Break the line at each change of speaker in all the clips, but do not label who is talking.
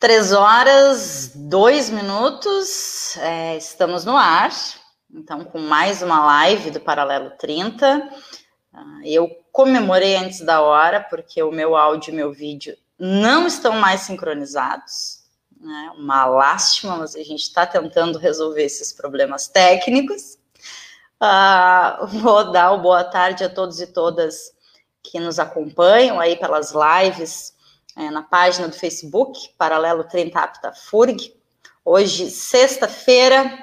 Três horas, dois minutos, é, estamos no ar, então, com mais uma live do Paralelo 30. Ah, eu comemorei antes da hora, porque o meu áudio e meu vídeo não estão mais sincronizados. Né? Uma lástima, mas a gente está tentando resolver esses problemas técnicos. Uh, vou dar o boa tarde a todos e todas que nos acompanham aí pelas lives é, na página do Facebook, Paralelo 30 Apta FURG. Hoje, sexta-feira,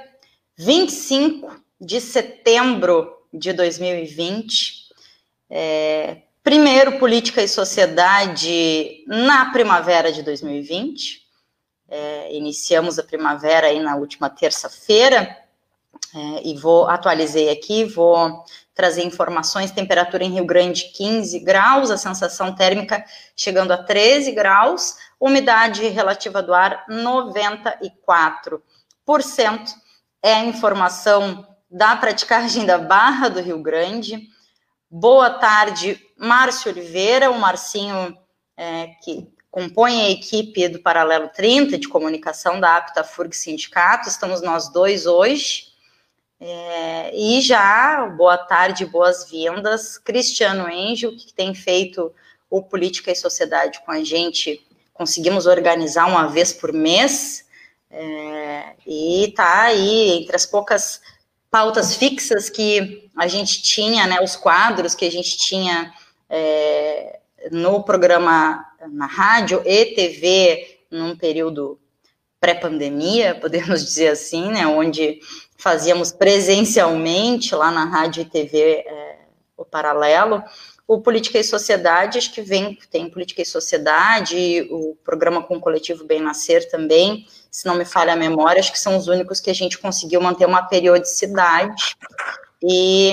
25 de setembro de 2020. É, primeiro, Política e Sociedade na primavera de 2020. É, iniciamos a primavera aí na última terça-feira. É, e vou atualizei aqui, vou trazer informações, temperatura em Rio Grande 15 graus, a sensação térmica chegando a 13 graus, umidade relativa do ar 94%. É a informação da praticagem da Barra do Rio Grande. Boa tarde, Márcio Oliveira, o Marcinho é, que compõe a equipe do Paralelo 30 de comunicação da APTA FURG Sindicato. Estamos nós dois hoje. É, e já, boa tarde, boas-vindas, Cristiano Engel, que tem feito o Política e Sociedade com a gente, conseguimos organizar uma vez por mês, é, e está aí entre as poucas pautas fixas que a gente tinha, né, os quadros que a gente tinha é, no programa na rádio e TV num período pré-pandemia, podemos dizer assim, né, onde fazíamos presencialmente lá na rádio e TV é, o Paralelo, o Política e Sociedade, acho que vem, tem Política e Sociedade, o programa com o coletivo Bem Nascer também, se não me falha a memória, acho que são os únicos que a gente conseguiu manter uma periodicidade. E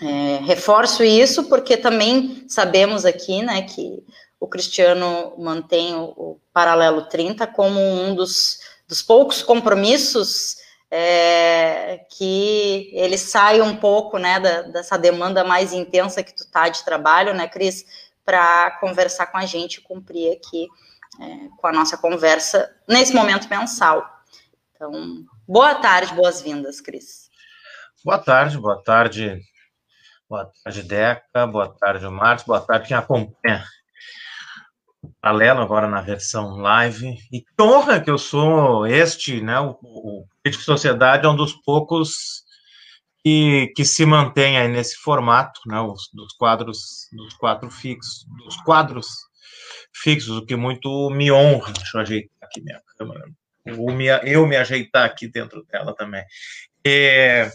é, reforço isso porque também sabemos aqui, né, que o Cristiano mantém o, o Paralelo 30 como um dos, dos poucos compromissos é, que ele sai um pouco, né, da, dessa demanda mais intensa que tu tá de trabalho, né, Cris, para conversar com a gente, cumprir aqui é, com a nossa conversa nesse momento mensal. Então, boa tarde, boas-vindas, Cris.
Boa tarde, boa tarde, boa tarde, Deca, boa tarde, Marcos, boa tarde quem acompanha paralelo agora na versão live. E que honra que eu sou este, né? O, o Crítico Sociedade é um dos poucos que, que se mantém aí nesse formato, né? Os, dos quadros, dos quatro fixos, dos quadros fixos, o que muito me honra. Deixa eu ajeitar aqui minha câmera. Eu me ajeitar aqui dentro dela também. E,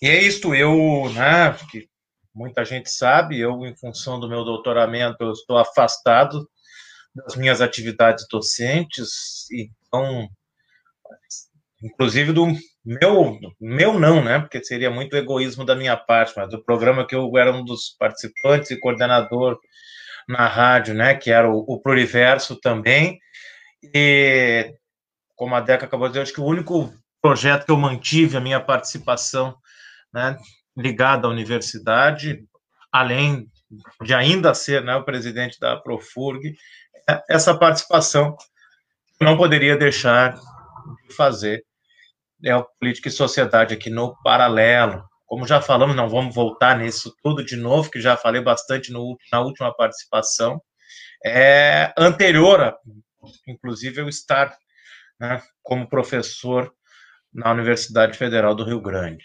e é isto, eu, né? Que muita gente sabe, eu, em função do meu doutoramento, eu estou afastado das minhas atividades docentes, então, inclusive do meu, meu não, né, porque seria muito egoísmo da minha parte, mas do programa que eu era um dos participantes e coordenador na rádio, né, que era o, o Pluriverso também, e como a Deca acabou de dizer, acho que o único projeto que eu mantive a minha participação, né, ligada à universidade, além de ainda ser né, o presidente da Profurg, essa participação não poderia deixar de fazer é o Política e Sociedade aqui no Paralelo. Como já falamos, não vamos voltar nisso tudo de novo, que já falei bastante no, na última participação. É anterior, a, inclusive, eu estar né, como professor na Universidade Federal do Rio Grande.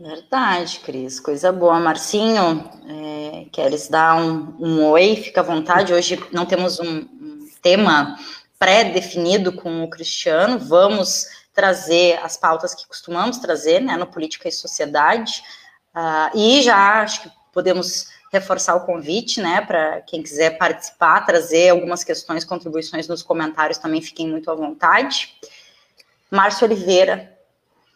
Verdade, Cris. Coisa boa. Marcinho, é, queres dar um, um, oi? Fica à vontade. Hoje não temos um, tema pré-definido com o Cristiano. Vamos trazer as pautas que costumamos trazer né, no Política e Sociedade. Uh, e já acho que podemos reforçar o convite, né, para quem quiser participar, trazer algumas questões, contribuições nos comentários também, fiquem muito à vontade. Márcio Oliveira,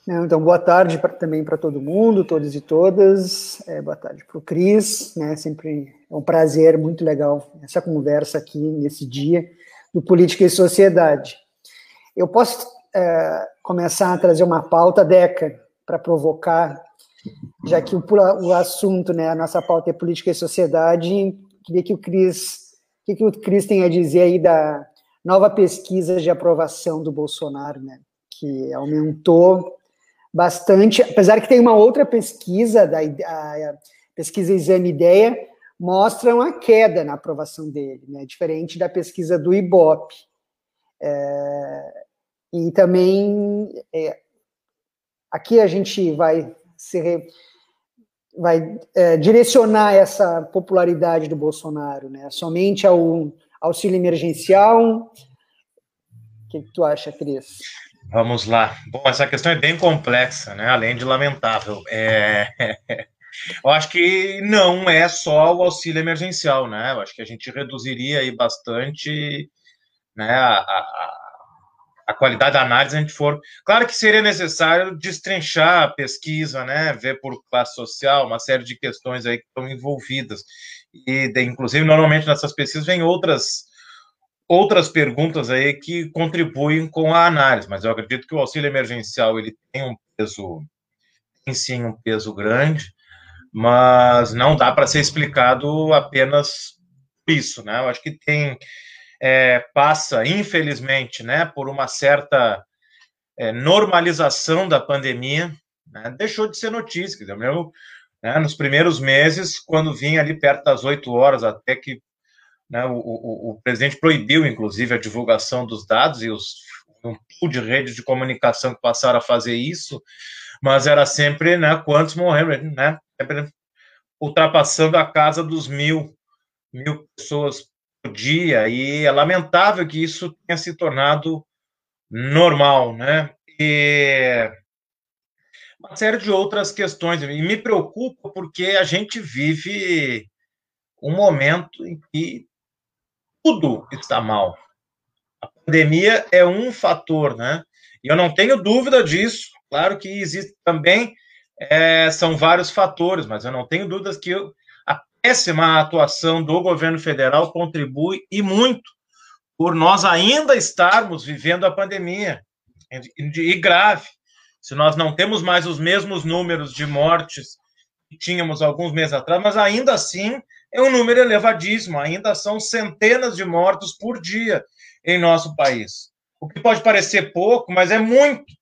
então, boa tarde pra, também para todo mundo, todos e todas. É, boa tarde para o Cris. Né, sempre é um prazer muito legal essa conversa aqui nesse dia do Política e Sociedade. Eu posso é, começar a trazer uma pauta, Deca, para provocar, já que o, o assunto, né, a nossa pauta é Política e Sociedade. Queria que o Cris, o que, que o Cris tem a dizer aí da nova pesquisa de aprovação do Bolsonaro, né, que aumentou bastante, apesar que tem uma outra pesquisa, da, a pesquisa Exame Ideia, mostra uma queda na aprovação dele, né, diferente da pesquisa do IBOP. É, e também, é, aqui a gente vai se vai é, direcionar essa popularidade do Bolsonaro, né, somente ao auxílio emergencial. O que, que tu acha, Cris?
Vamos lá. Bom, essa questão é bem complexa, né? Além de lamentável. É... Eu acho que não é só o auxílio emergencial, né? Eu acho que a gente reduziria aí bastante né, a, a, a qualidade da análise a gente for. Claro que seria necessário destrinchar a pesquisa, né? Ver por classe social, uma série de questões aí que estão envolvidas. E, inclusive, normalmente nessas pesquisas vem outras outras perguntas aí que contribuem com a análise, mas eu acredito que o auxílio emergencial ele tem um peso, tem sim um peso grande, mas não dá para ser explicado apenas isso, né? Eu acho que tem é, passa, infelizmente, né, por uma certa é, normalização da pandemia, né? deixou de ser notícia, quer dizer, né, nos primeiros meses, quando vinha ali perto das 8 horas, até que né, o, o, o, presidente proibiu, inclusive, a divulgação dos dados e os, um pool de redes de comunicação que passaram a fazer isso, mas era sempre, né, quantos morreram, né, ultrapassando a casa dos mil, mil pessoas por dia, e é lamentável que isso tenha se tornado normal, né, e uma série de outras questões, e me preocupa porque a gente vive um momento em que tudo está mal. A pandemia é um fator, né? E eu não tenho dúvida disso. Claro que existe também, é, são vários fatores, mas eu não tenho dúvidas que a péssima atuação do governo federal contribui e muito por nós ainda estarmos vivendo a pandemia e grave. Se nós não temos mais os mesmos números de mortes que tínhamos alguns meses atrás, mas ainda assim é um número elevadíssimo, ainda são centenas de mortos por dia em nosso país. O que pode parecer pouco, mas é muito.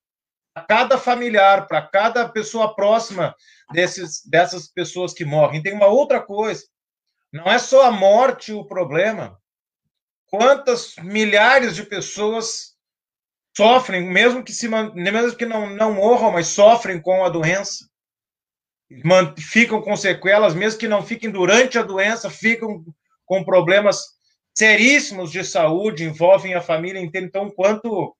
Para cada familiar, para cada pessoa próxima desses, dessas pessoas que morrem. Tem uma outra coisa. Não é só a morte o problema. Quantas milhares de pessoas sofrem, mesmo que, se, mesmo que não, não morram, mas sofrem com a doença? Ficam com sequelas, mesmo que não fiquem durante a doença, ficam com problemas seríssimos de saúde, envolvem a família inteira. Então, quanto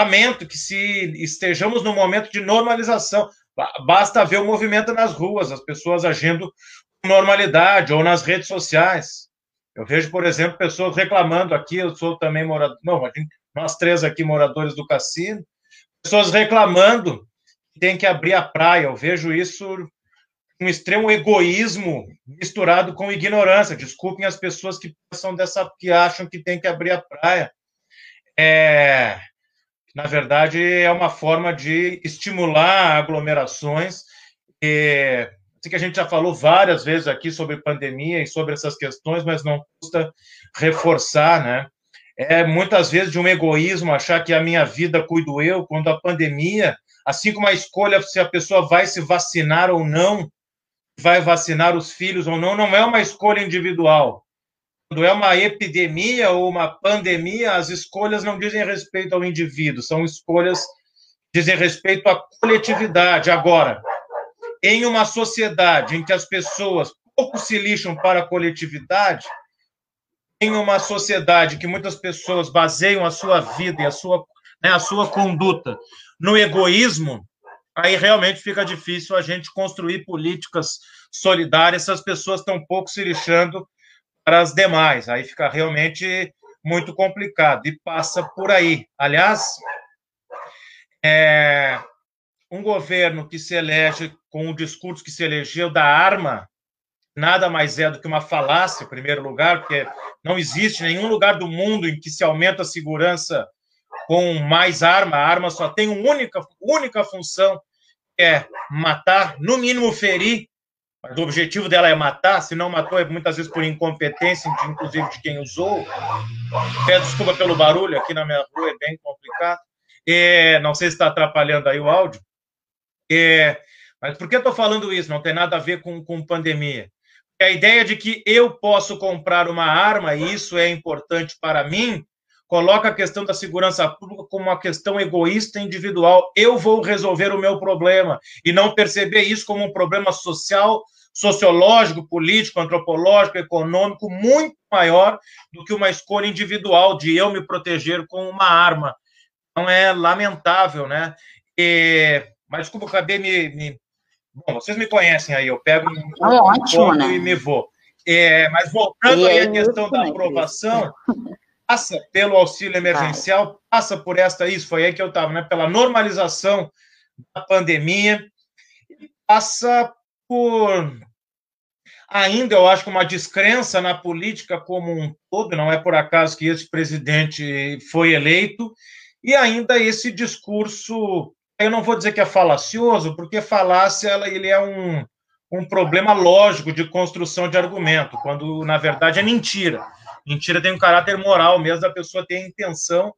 lamento que se estejamos num momento de normalização, basta ver o movimento nas ruas, as pessoas agindo com normalidade, ou nas redes sociais. Eu vejo, por exemplo, pessoas reclamando aqui, eu sou também morador, não, nós três aqui moradores do cassino, pessoas reclamando que tem que abrir a praia. Eu vejo isso um extremo egoísmo misturado com ignorância. Desculpem as pessoas que pensam dessa, que acham que tem que abrir a praia. É, na verdade, é uma forma de estimular aglomerações. Assim que a gente já falou várias vezes aqui sobre pandemia e sobre essas questões, mas não custa reforçar, né? É muitas vezes de um egoísmo achar que a minha vida cuido eu, quando a pandemia, assim como a escolha se a pessoa vai se vacinar ou não, vai vacinar os filhos ou não, não é uma escolha individual. Quando é uma epidemia ou uma pandemia, as escolhas não dizem respeito ao indivíduo, são escolhas que dizem respeito à coletividade. Agora, em uma sociedade em que as pessoas pouco se lixam para a coletividade, em uma sociedade que muitas pessoas baseiam a sua vida e a sua, né, a sua conduta no egoísmo, aí realmente fica difícil a gente construir políticas solidárias se as pessoas estão pouco se lixando para as demais. Aí fica realmente muito complicado e passa por aí. Aliás, é, um governo que se elege com o discurso que se elegeu da arma nada mais é do que uma falácia, em primeiro lugar, porque não existe nenhum lugar do mundo em que se aumenta a segurança com mais arma. A arma só tem uma única, única função, é matar, no mínimo ferir, mas o objetivo dela é matar, se não matou, é muitas vezes por incompetência, inclusive de quem usou. Peço desculpa pelo barulho, aqui na minha rua é bem complicado. É, não sei se está atrapalhando aí o áudio. É, mas por que estou falando isso? Não tem nada a ver com, com pandemia. A ideia de que eu posso comprar uma arma, e isso é importante para mim, coloca a questão da segurança pública como uma questão egoísta individual. Eu vou resolver o meu problema e não perceber isso como um problema social, sociológico, político, antropológico, econômico muito maior do que uma escolha individual de eu me proteger com uma arma. Então é lamentável, né? E... Mas desculpa, eu acabei me, me... Bom, vocês me conhecem aí, eu pego um,
é ótimo, né?
e me vou. É, mas voltando aí à questão da aprovação, passa pelo auxílio emergencial, passa por esta, isso foi aí que eu estava, né? Pela normalização da pandemia, passa por ainda, eu acho que uma descrença na política como um todo, não é por acaso que esse presidente foi eleito, e ainda esse discurso, eu não vou dizer que é falacioso, porque falácia ele é um, um problema lógico de construção de argumento, quando na verdade é mentira. Mentira tem um caráter moral mesmo da pessoa ter a intenção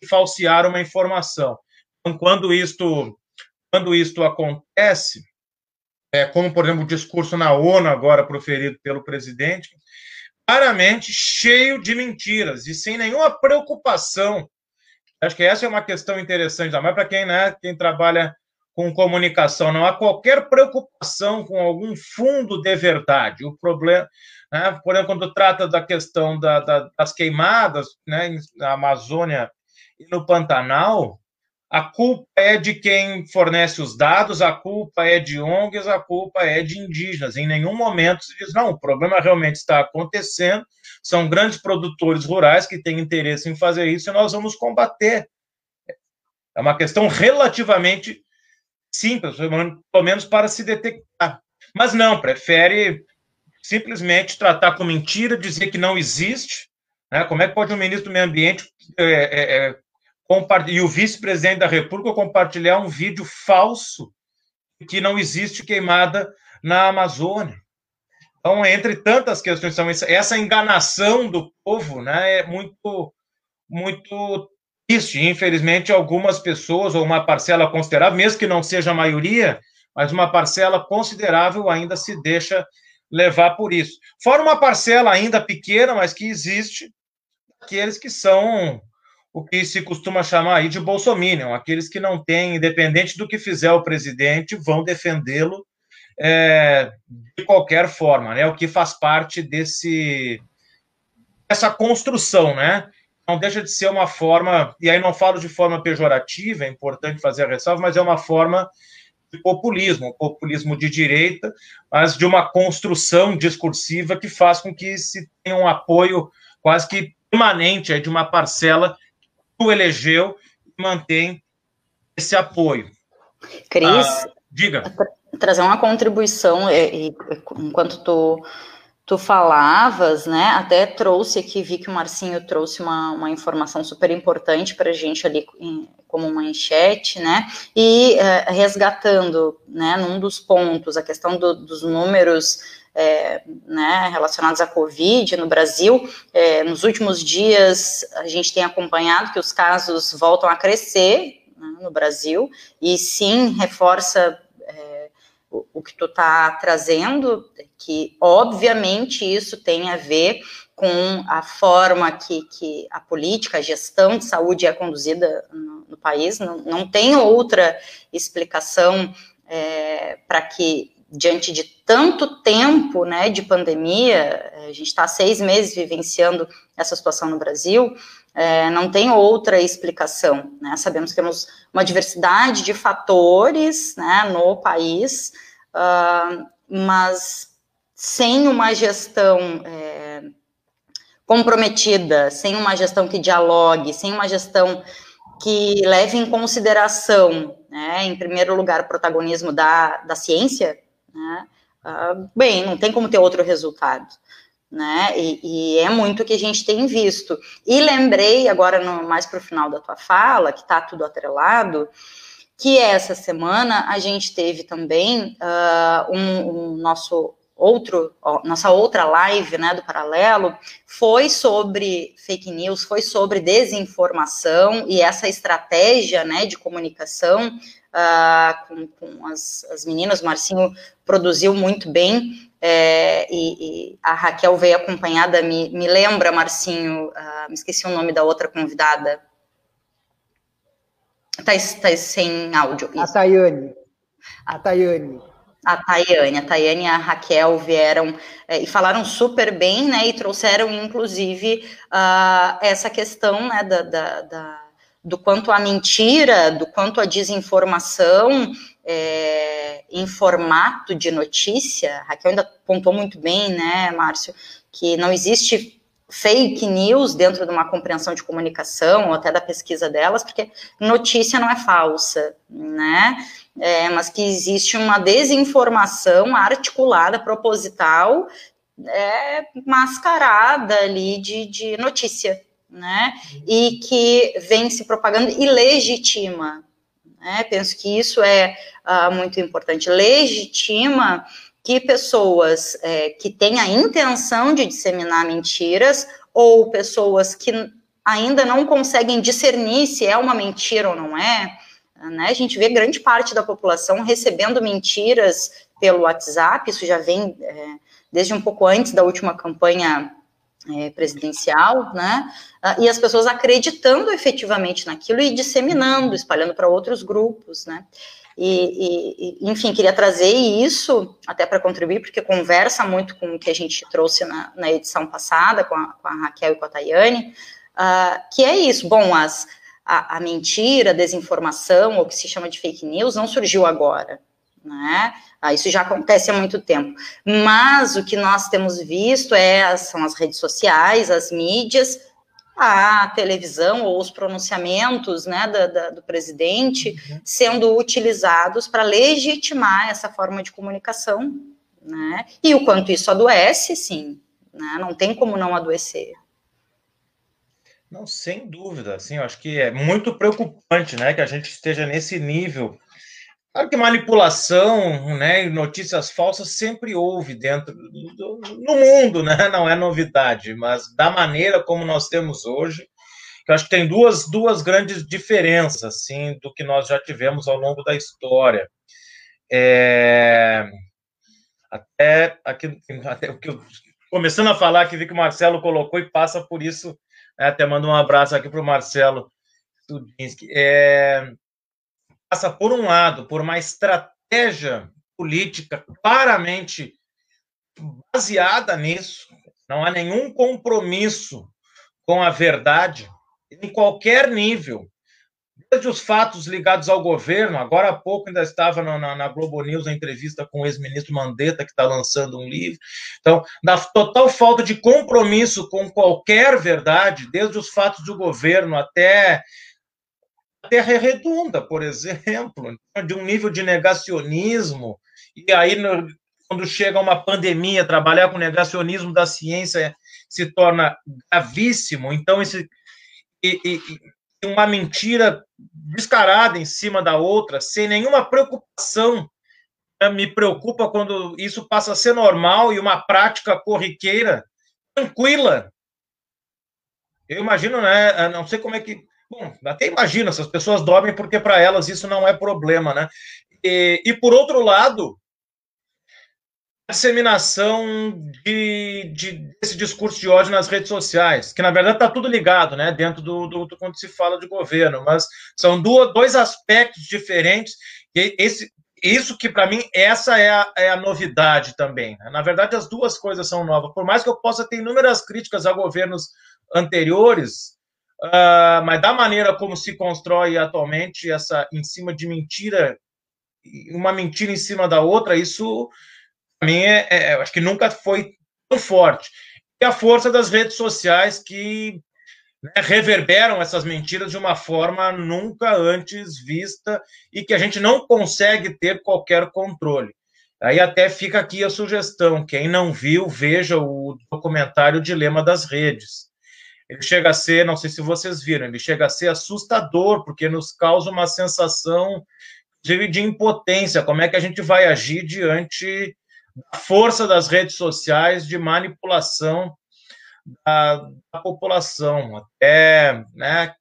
de falsear uma informação. Então, quando isto, quando isto acontece, é, como, por exemplo, o discurso na ONU agora proferido pelo presidente, claramente cheio de mentiras e sem nenhuma preocupação. Acho que essa é uma questão interessante, mais para quem, né, quem trabalha com comunicação. Não há qualquer preocupação com algum fundo de verdade. O problema, né? Por exemplo, quando trata da questão da, da, das queimadas né, na Amazônia e no Pantanal, a culpa é de quem fornece os dados, a culpa é de ONGs, a culpa é de indígenas. Em nenhum momento se diz, não, o problema realmente está acontecendo, são grandes produtores rurais que têm interesse em fazer isso e nós vamos combater. É uma questão relativamente simples, pelo menos para se detectar. Mas não, prefere simplesmente tratar com mentira, dizer que não existe. Né? Como é que pode um ministro do Meio Ambiente é, é, é e o vice-presidente da República compartilhar um vídeo falso que não existe queimada na Amazônia? Então, entre tantas questões, essa enganação do povo né, é muito, muito triste. Infelizmente, algumas pessoas, ou uma parcela considerável, mesmo que não seja a maioria, mas uma parcela considerável ainda se deixa levar por isso. Fora uma parcela ainda pequena, mas que existe, aqueles que são o que se costuma chamar aí de bolsominion, aqueles que não têm, independente do que fizer o presidente, vão defendê-lo é, de qualquer forma, né? O que faz parte desse essa construção, né? Não deixa de ser uma forma, e aí não falo de forma pejorativa, é importante fazer a ressalva, mas é uma forma de populismo, populismo de direita, mas de uma construção discursiva que faz com que se tenha um apoio quase que permanente de uma parcela que o elegeu e mantém esse apoio.
Cris, ah, diga. Trazer uma contribuição, e, e, enquanto tu falavas, né? Até trouxe aqui, vi que o Marcinho trouxe uma, uma informação super importante para a gente ali em, como manchete, né? E é, resgatando, né, num dos pontos, a questão do, dos números é, né, relacionados à Covid no Brasil. É, nos últimos dias, a gente tem acompanhado que os casos voltam a crescer né, no Brasil, e sim reforça o, que tu está trazendo, que obviamente isso tem a ver com a forma que, que a política, a gestão de saúde é conduzida no, no país, não, não tem outra explicação é, para que, diante de tanto tempo né, de pandemia, a gente está seis meses vivenciando essa situação no Brasil, é, não tem outra explicação. Né? Sabemos que temos uma diversidade de fatores né, no país, uh, mas sem uma gestão é, comprometida, sem uma gestão que dialogue, sem uma gestão que leve em consideração, né, em primeiro lugar, o protagonismo da, da ciência, né, uh, bem, não tem como ter outro resultado. Né, e, e, é muito o que a gente tem visto. E lembrei, agora no, mais para o final da tua fala, que está tudo atrelado, que essa semana a gente teve também uh, um, um, nosso outro, nossa outra live, né, do Paralelo, foi sobre fake news, foi sobre desinformação e essa estratégia, né, de comunicação uh, com, com as, as, meninas, o Marcinho produziu muito bem, é, e, e, a Raquel veio acompanhada, me, me lembra, Marcinho, uh, me esqueci o nome da outra convidada, Tá, tá sem áudio.
Isso. A Tayane. A Tayane.
A Tayane, a Tayane e a Raquel vieram é, e falaram super bem, né? E trouxeram, inclusive, uh, essa questão né, da, da, da, do quanto a mentira, do quanto a desinformação é, em formato de notícia. A Raquel ainda pontuou muito bem, né, Márcio, que não existe fake news dentro de uma compreensão de comunicação ou até da pesquisa delas, porque notícia não é falsa, né? É, mas que existe uma desinformação articulada, proposital, é, mascarada ali de, de notícia, né? E que vem se propagando e legitima. Né? Penso que isso é uh, muito importante. Legitima que pessoas é, que têm a intenção de disseminar mentiras ou pessoas que ainda não conseguem discernir se é uma mentira ou não é, né? A gente vê grande parte da população recebendo mentiras pelo WhatsApp, isso já vem é, desde um pouco antes da última campanha é, presidencial, né? Ah, e as pessoas acreditando efetivamente naquilo e disseminando, espalhando para outros grupos, né? E, e, enfim, queria trazer isso até para contribuir, porque conversa muito com o que a gente trouxe na, na edição passada, com a, com a, Raquel e com a Tayane, uh, que é isso. Bom, as, a, a, mentira, a desinformação, ou o que se chama de fake news, não surgiu agora. Né? Ah, isso já acontece há muito tempo. Mas o que nós temos visto é, são as redes sociais, as mídias, a televisão ou os pronunciamentos né, da, da, do presidente uhum. sendo utilizados para legitimar essa forma de comunicação, né? E o quanto isso adoece, sim, né? Não tem como não adoecer.
Não, sem dúvida, assim, eu acho que é muito preocupante, né, que a gente esteja nesse nível Claro que manipulação, né, e notícias falsas sempre houve dentro do, no mundo, né? Não é novidade, mas da maneira como nós temos hoje, eu acho que tem duas, duas grandes diferenças, assim, do que nós já tivemos ao longo da história. É, até aqui, até o que eu, começando a falar que vi que o Marcelo colocou e passa por isso, né, até mando um abraço aqui para o Marcelo Tudinski. É, passa, por um lado, por uma estratégia política claramente baseada nisso, não há nenhum compromisso com a verdade em qualquer nível, desde os fatos ligados ao governo. Agora há pouco ainda estava na, na, na Globo News a entrevista com o ex-ministro Mandetta, que está lançando um livro. Então, da total falta de compromisso com qualquer verdade, desde os fatos do governo até Terra é redonda, por exemplo, de um nível de negacionismo, e aí, quando chega uma pandemia, trabalhar com negacionismo da ciência se torna gravíssimo. Então, esse, e, e, uma mentira descarada em cima da outra, sem nenhuma preocupação. Né, me preocupa quando isso passa a ser normal e uma prática corriqueira, tranquila. Eu imagino, né? Não sei como é que Bom, até imagino, essas pessoas dormem porque para elas isso não é problema, né? E, e por outro lado, a disseminação de, de, desse discurso de ódio nas redes sociais, que na verdade está tudo ligado, né, dentro do, do, do, quando se fala de governo, mas são dois aspectos diferentes, e esse, isso que para mim essa é a, é a novidade também. Né? Na verdade, as duas coisas são novas. Por mais que eu possa ter inúmeras críticas a governos anteriores, Uh, mas da maneira como se constrói atualmente essa em cima de mentira, uma mentira em cima da outra, isso para mim é, é, acho que nunca foi tão forte. E a força das redes sociais que né, reverberam essas mentiras de uma forma nunca antes vista e que a gente não consegue ter qualquer controle. Aí até fica aqui a sugestão: quem não viu, veja o documentário Dilema das Redes ele chega a ser, não sei se vocês viram, ele chega a ser assustador, porque nos causa uma sensação de, de impotência. Como é que a gente vai agir diante da força das redes sociais de manipulação da, da população? Até, né,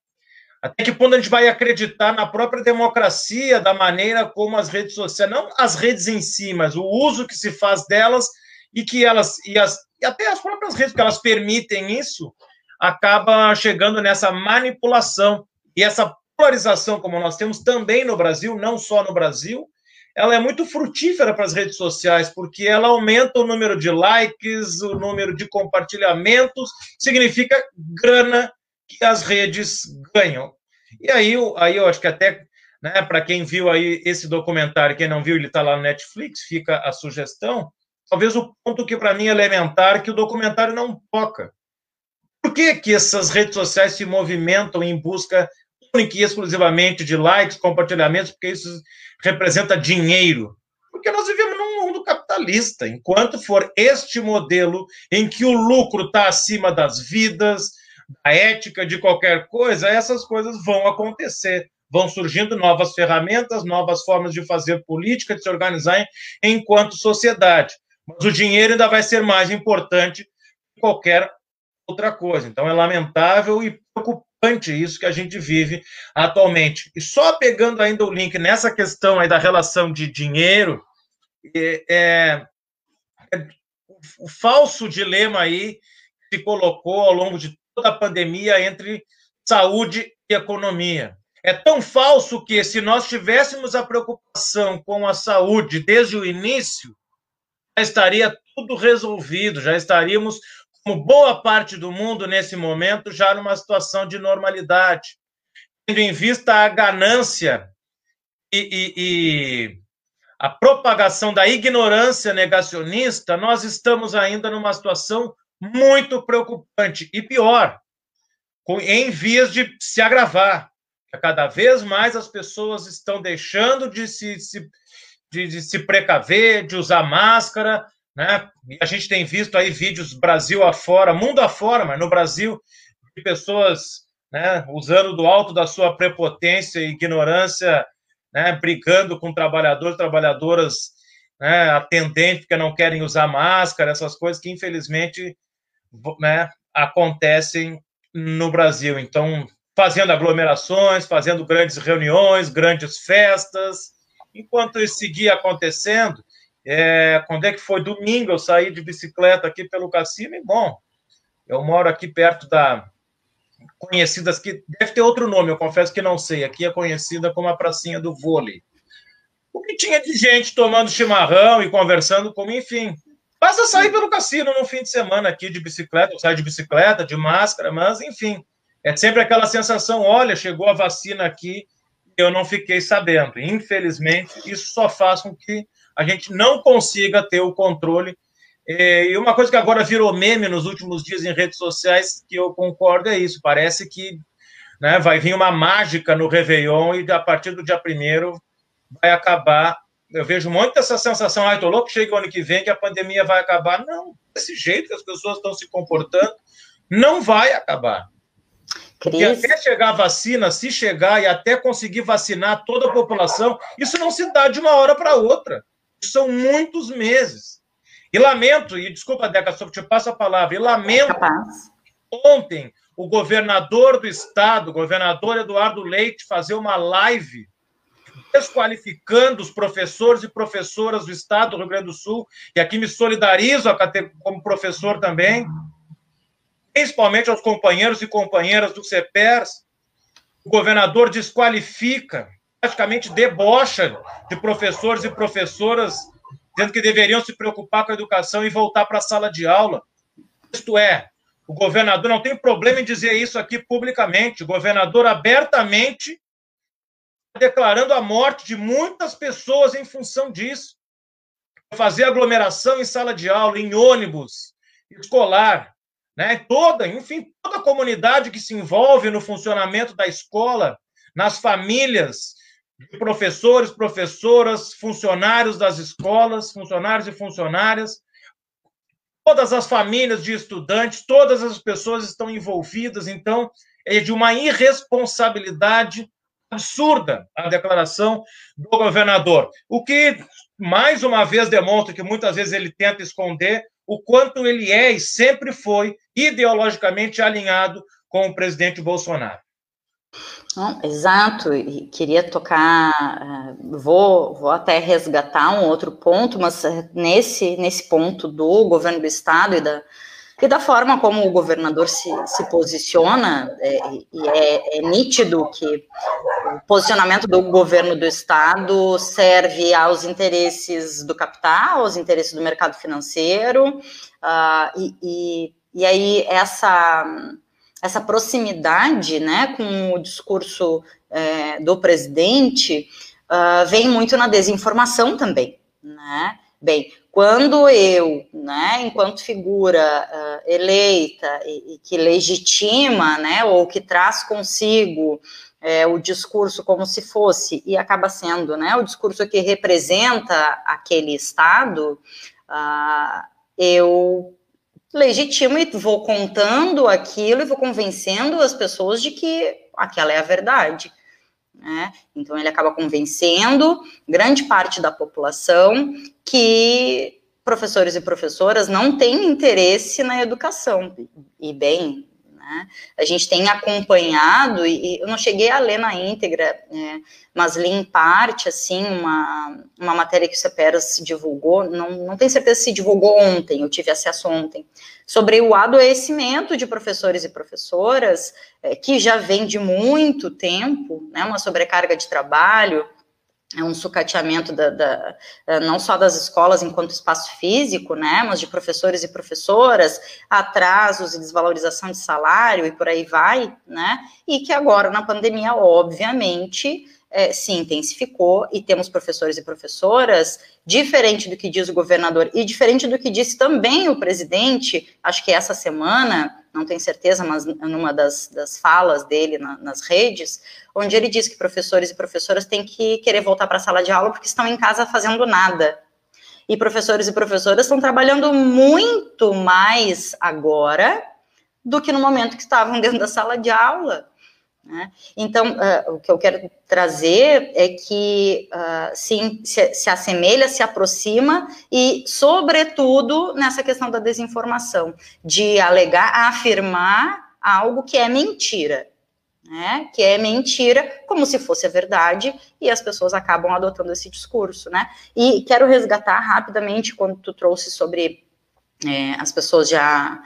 até que ponto a gente vai acreditar na própria democracia, da maneira como as redes sociais, não as redes em si, mas o uso que se faz delas e que elas, e, as, e até as próprias redes, que elas permitem isso, acaba chegando nessa manipulação. E essa polarização, como nós temos também no Brasil, não só no Brasil, ela é muito frutífera para as redes sociais, porque ela aumenta o número de likes, o número de compartilhamentos, significa grana que as redes ganham. E aí, aí eu acho que até, né, para quem viu aí esse documentário, quem não viu, ele está lá no Netflix, fica a sugestão. Talvez o ponto que para mim é elementar que o documentário não toca. Por que, que essas redes sociais se movimentam em busca única e exclusivamente de likes, compartilhamentos, porque isso representa dinheiro? Porque nós vivemos num mundo capitalista. Enquanto for este modelo em que o lucro está acima das vidas, da ética, de qualquer coisa, essas coisas vão acontecer. Vão surgindo novas ferramentas, novas formas de fazer política, de se organizar enquanto sociedade. Mas o dinheiro ainda vai ser mais importante que qualquer outra coisa. Então é lamentável e preocupante isso que a gente vive atualmente. E só pegando ainda o link nessa questão aí da relação de dinheiro, é, é, é o falso dilema aí que se colocou ao longo de toda a pandemia entre saúde e economia. É tão falso que, se nós tivéssemos a preocupação com a saúde desde o início, já estaria tudo resolvido, já estaríamos como boa parte do mundo nesse momento, já numa situação de normalidade. Tendo em vista a ganância e, e, e a propagação da ignorância negacionista, nós estamos ainda numa situação muito preocupante. E pior, em vias de se agravar. Cada vez mais as pessoas estão deixando de se de, de, se precaver, de usar máscara, né? E a gente tem visto aí vídeos Brasil afora, mundo afora, mas no Brasil, de pessoas né, usando do alto da sua prepotência e ignorância, né, brigando com trabalhadores, trabalhadoras né, atendentes que não querem usar máscara, essas coisas que infelizmente né, acontecem no Brasil. Então, fazendo aglomerações, fazendo grandes reuniões, grandes festas. Enquanto isso seguia acontecendo, é, quando é que foi? Domingo eu saí de bicicleta aqui pelo cassino e, bom, eu moro aqui perto da conhecidas que deve ter outro nome, eu confesso que não sei. Aqui é conhecida como a pracinha do vôlei. O que tinha de gente tomando chimarrão e conversando como, enfim. Basta sair pelo cassino no fim de semana aqui de bicicleta, sai de bicicleta, de máscara, mas enfim. É sempre aquela sensação: olha, chegou a vacina aqui, eu não fiquei sabendo. Infelizmente, isso só faz com que a gente não consiga ter o controle. É, e uma coisa que agora virou meme nos últimos dias em redes sociais, que eu concordo, é isso. Parece que né, vai vir uma mágica no Réveillon e a partir do dia primeiro vai acabar. Eu vejo muito essa sensação, ai, tô louco, chega o ano que vem que a pandemia vai acabar. Não, desse jeito que as pessoas estão se comportando, não vai acabar. Porque até chegar a vacina, se chegar e até conseguir vacinar toda a população, isso não se dá de uma hora para outra são muitos meses. E lamento, e desculpa, Deca, só te passo a palavra, e lamento, ontem, o governador do estado, o governador Eduardo Leite, fazer uma live desqualificando os professores e professoras do estado do Rio Grande do Sul, e aqui me solidarizo como professor também, principalmente aos companheiros e companheiras do CEPERS, o governador desqualifica praticamente debocha de professores e professoras, dizendo que deveriam se preocupar com a educação e voltar para a sala de aula. Isto é, o governador não tem problema em dizer isso aqui publicamente. O governador abertamente declarando a morte de muitas pessoas em função disso. Fazer aglomeração em sala de aula, em ônibus escolar, né? Toda, enfim, toda a comunidade que se envolve no funcionamento da escola, nas famílias, professores, professoras, funcionários das escolas, funcionários e funcionárias, todas as famílias de estudantes, todas as pessoas estão envolvidas, então é de uma irresponsabilidade absurda a declaração do governador. O que, mais uma vez, demonstra que muitas vezes ele tenta esconder o quanto ele é e sempre foi ideologicamente alinhado com o presidente Bolsonaro.
Exato, e queria tocar, eh, vou, vou até resgatar um outro ponto, mas eh, nesse, nesse ponto do governo do estado e da, e da forma como o governador se, se posiciona, é, e é, é, nítido que o posicionamento do governo do Estado serve aos interesses do capital, aos interesses do mercado financeiro, uh, e, e, e aí essa, essa proximidade né, com o discurso é, do presidente uh, vem muito na desinformação também. Né? Bem, quando eu, né, enquanto figura uh, eleita e, e, que legitima, né, ou que traz consigo é, o discurso como se fosse, e acaba sendo, né, o discurso que representa aquele Estado, uh, eu legitimo e vou contando aquilo e vou convencendo as pessoas de que aquela é a verdade. Né? Então, ele acaba convencendo grande parte da população que professores e professoras não têm interesse na educação. E bem, né? A gente tem acompanhado, e eu não cheguei a ler na íntegra, né, mas li em parte, assim, uma, uma matéria que o CEPERAS divulgou, não, não tenho certeza se divulgou ontem, eu tive acesso ontem, sobre o adoecimento de professores e professoras, é, que já vem de muito tempo, né, uma sobrecarga de trabalho, é um sucateamento da, da, eh, não só das escolas enquanto espaço físico, né, mas de professores e professoras, atrasos e desvalorização de salário e por aí vai, né, e que agora na pandemia, obviamente, é, se intensificou e temos professores e professoras, diferente do que diz o governador e diferente do que disse também o presidente, acho que essa semana, não tenho certeza, mas numa das, das falas dele na, nas redes, onde ele diz que professores e professoras têm que querer voltar para a sala de aula porque estão em casa fazendo nada. E professores e professoras estão trabalhando muito mais agora do que no momento que estavam dentro da sala de aula. Né? Então, uh, o que eu quero trazer é que uh, sim, se, se, assemelha, se aproxima e, sobretudo, nessa questão da desinformação, de alegar, afirmar algo que é mentira. Né, que é mentira, como se fosse a verdade, e as pessoas acabam adotando esse discurso, né? E quero resgatar rapidamente quando tu trouxe sobre é, as pessoas já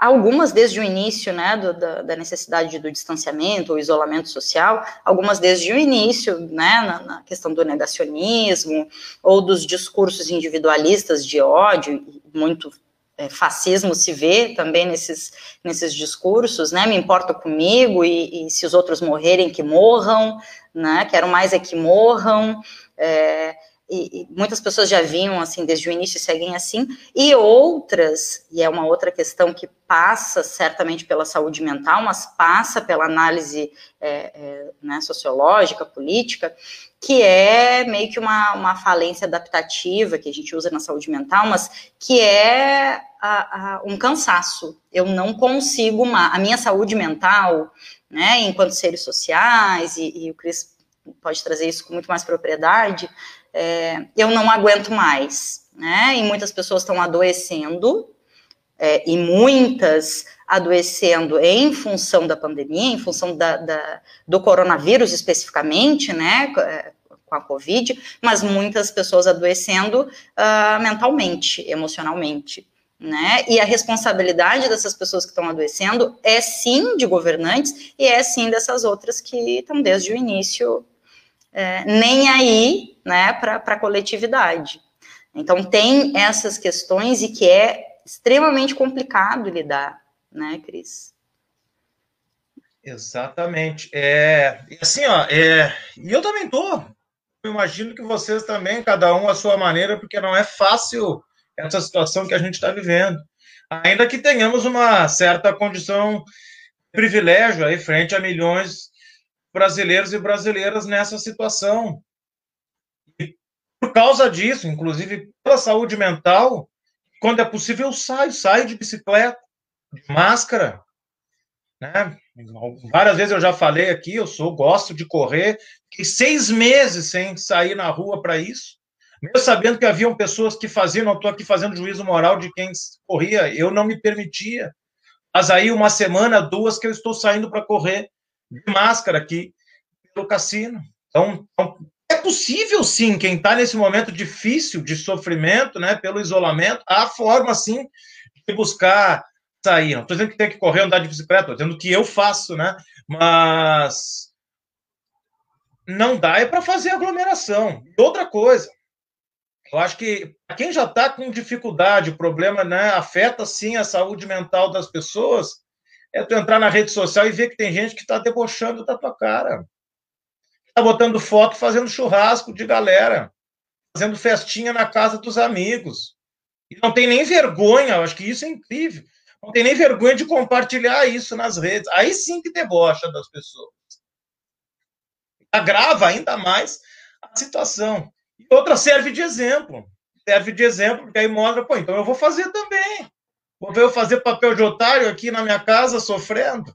algumas desde o início, né, do, da, da, necessidade do distanciamento, o isolamento social, algumas desde o início, né, na, na, questão do negacionismo, ou dos discursos individualistas de ódio, muito é, fascismo se vê também nesses, nesses discursos, né, me importo comigo, e, e se os outros morrerem, que morram, né, quero mais é que morram, é, e, e, muitas pessoas já vinham assim desde o início e seguem assim, e outras, e é uma outra questão que passa certamente pela saúde mental, mas passa pela análise é, é, né, sociológica, política, que é meio que uma, uma falência adaptativa que a gente usa na saúde mental, mas que é a, a, um cansaço. Eu não consigo, a minha saúde mental, né, enquanto seres sociais, e, e o Cris pode trazer isso com muito mais propriedade, é, eu não aguento mais, né? E muitas pessoas estão adoecendo, é, e muitas adoecendo em função da pandemia, em função da, da, do coronavírus especificamente, né? É, com a Covid, mas muitas pessoas adoecendo uh, mentalmente, emocionalmente. Né? E a responsabilidade dessas pessoas que estão adoecendo é sim de governantes e é sim dessas outras que estão desde o início é, nem aí né, para a coletividade. Então, tem essas questões e que é extremamente complicado lidar, né, Cris?
Exatamente. É, assim, ó, é, e eu também tô. Eu imagino que vocês também, cada um à sua maneira, porque não é fácil essa situação que a gente está vivendo. Ainda que tenhamos uma certa condição privilégio aí frente a milhões brasileiros e brasileiras nessa situação. E por causa disso, inclusive pela saúde mental, quando é possível, eu saio, saio de bicicleta, de máscara, né? Várias vezes eu já falei aqui, eu sou, gosto de correr, fiquei seis meses sem sair na rua para isso, mesmo sabendo que haviam pessoas que faziam, não estou aqui fazendo juízo moral de quem corria, eu não me permitia. Mas aí uma semana, duas que eu estou saindo para correr de máscara aqui pelo cassino. Então, então é possível sim, quem está nesse momento difícil de sofrimento, né, pelo isolamento, há forma sim de buscar sair. Não estou dizendo que tem que correr, andar de bicicleta, estou dizendo que eu faço, né? Mas não dá é para fazer aglomeração. Outra coisa, eu acho que quem já está com dificuldade, o problema né, afeta sim a saúde mental das pessoas, é tu entrar na rede social e ver que tem gente que está debochando da tua cara. Está botando foto fazendo churrasco de galera, fazendo festinha na casa dos amigos. E não tem nem vergonha, eu acho que isso é incrível. Não tem nem vergonha de compartilhar isso nas redes. Aí sim que debocha das pessoas. Agrava ainda mais a situação. E outra serve de exemplo. Serve de exemplo, porque aí mostra, pô, então eu vou fazer também. Vou ver eu fazer papel de otário aqui na minha casa sofrendo.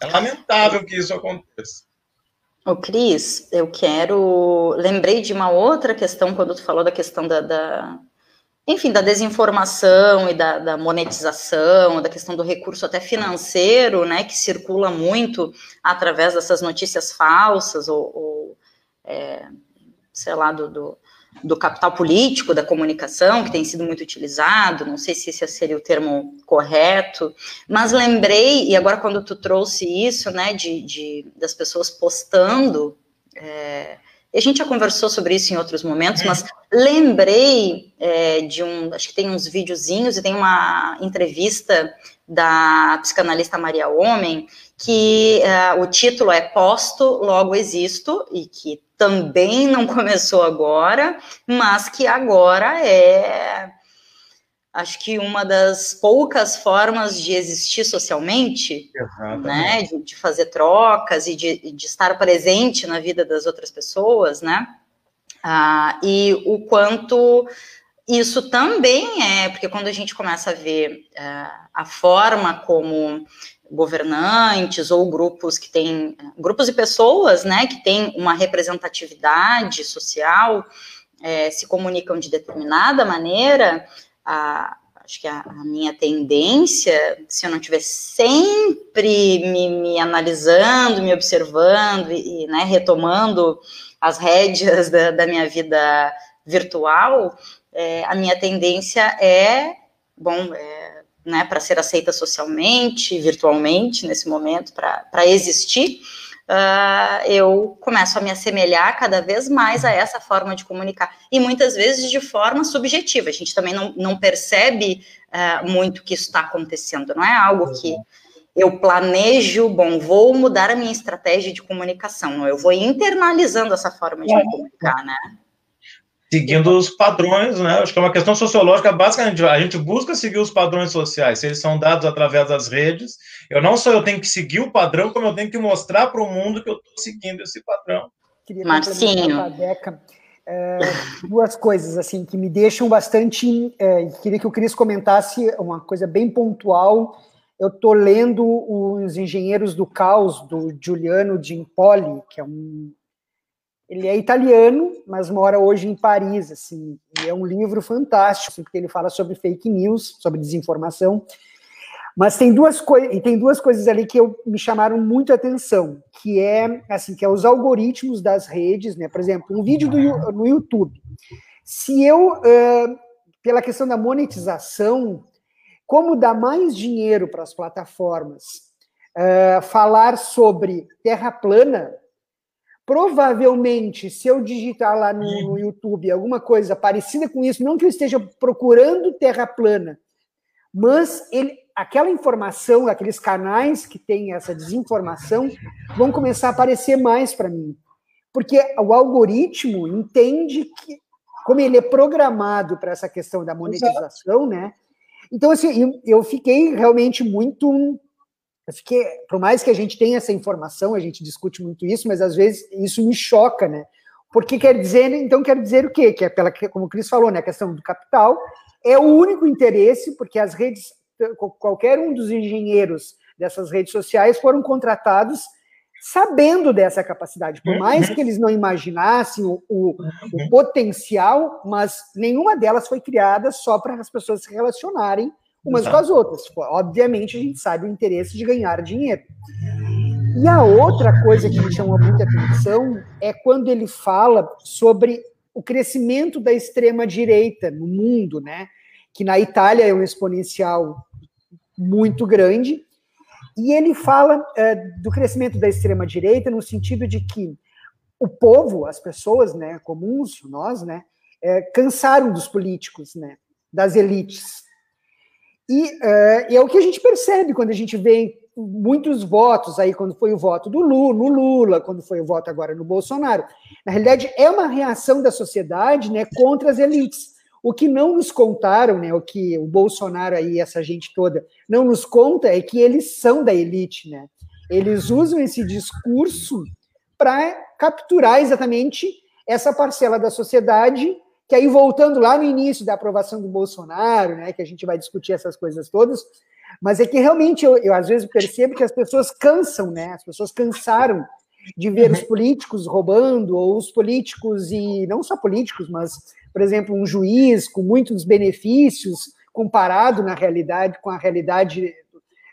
É lamentável que isso aconteça.
Ô, Cris, eu quero. Lembrei de uma outra questão quando tu falou da questão da, da enfim, da desinformação e da, da, monetização, da questão do recurso até financeiro, né, que circula muito através dessas notícias falsas ou, ou é, sei lá, do, do, do, capital político da comunicação, que tem sido muito utilizado, não sei se esse seria o termo correto, mas lembrei, e agora quando tu trouxe isso, né, de, de das pessoas postando é, a gente já conversou sobre isso em outros momentos, é. mas lembrei é, de um, acho que tem uns videozinhos e tem uma entrevista da psicanalista Maria Homem, que uh, o título é Posto, Logo Existo, e que também não começou agora, mas que agora é acho que uma das poucas formas de existir socialmente, né, de, de, fazer trocas e de, de, estar presente na vida das outras pessoas, né, ah, e o quanto isso também é, porque quando a gente começa a ver ah, a forma como governantes ou grupos que têm, grupos de pessoas, né, que têm uma representatividade social, é, se comunicam de determinada maneira, a, acho que a, a, minha tendência, se eu não estiver sempre me, me, analisando, me observando e, né, retomando as rédeas da, da minha vida virtual, é, a minha tendência é, bom, é, né, para ser aceita socialmente, virtualmente, nesse momento, para existir, uh, eu começo a me assemelhar cada vez mais a essa forma de comunicar. E muitas vezes de forma subjetiva. A gente também não, não percebe uh, muito que isso está acontecendo. Não é algo que eu planejo, bom, vou mudar a minha estratégia de comunicação. Eu vou internalizando essa forma de me comunicar, né?
Seguindo os padrões, né? Acho que é uma questão sociológica, basicamente, a gente busca seguir os padrões sociais, se eles são dados através das redes. Eu não só eu tenho que seguir o padrão, como eu tenho que mostrar para o mundo que eu estou seguindo esse padrão.
Queria Marcinho. É, duas coisas assim que me deixam bastante. É, queria que o Cris comentasse uma coisa bem pontual. Eu estou lendo os Engenheiros do Caos do Giuliano Gimpoli, que é um ele é italiano, mas mora hoje em Paris, assim, e é um livro fantástico, porque ele fala sobre fake news, sobre desinformação, mas tem duas coisas, e tem duas coisas ali que eu, me chamaram muito a atenção, que é, assim, que é os algoritmos das redes, né, por exemplo, um vídeo do, no YouTube, se eu, uh, pela questão da monetização, como dar mais dinheiro para as plataformas, uh, falar sobre terra plana, Provavelmente, se eu digitar lá no, no, YouTube alguma coisa parecida com isso, não que eu esteja procurando terra plana, mas ele, aquela informação, aqueles canais que têm essa desinformação, vão começar a aparecer mais para mim. Porque o algoritmo entende que, como ele é programado para essa questão da monetização, né? Então, assim, eu fiquei realmente muito fiquei, por mais que a gente tenha essa informação, a gente discute muito isso, mas às vezes isso me choca, né? Porque quer dizer, então quer dizer o quê? Que é pela, como o Cris falou, né? A questão do capital é o único interesse, porque as redes, qualquer um dos engenheiros dessas redes sociais foram contratados sabendo dessa capacidade, por mais que eles não imaginassem o, o, o, potencial, mas nenhuma delas foi criada só para as pessoas se relacionarem umas com as outras. Obviamente, a gente sabe o interesse de ganhar dinheiro. E a outra coisa que me chamou muita atenção é quando ele fala sobre o crescimento da extrema direita no mundo, né? Que na Itália é um exponencial muito grande e ele fala é, do crescimento da extrema-direita no sentido de que o povo, as pessoas né, comuns, nós, né, é, cansaram dos políticos, né, das elites. E é, é, o que a gente percebe quando a gente vê muitos votos aí, quando foi o voto do Lula, no Lula, quando foi o voto agora no Bolsonaro. Na realidade, é uma reação da sociedade né, contra as elites. O que não nos contaram, né, o que o Bolsonaro aí, essa gente toda, não nos conta é que eles são da elite, né? Eles usam esse discurso para capturar exatamente essa parcela da sociedade, que aí voltando lá no início da aprovação do Bolsonaro, né, que a gente vai discutir essas coisas todas, mas é que realmente eu, eu às vezes percebo que as pessoas cansam, né? As pessoas cansaram de ver os políticos roubando, ou os políticos, e não só políticos, mas por exemplo, um juiz com muitos benefícios comparado na realidade com a realidade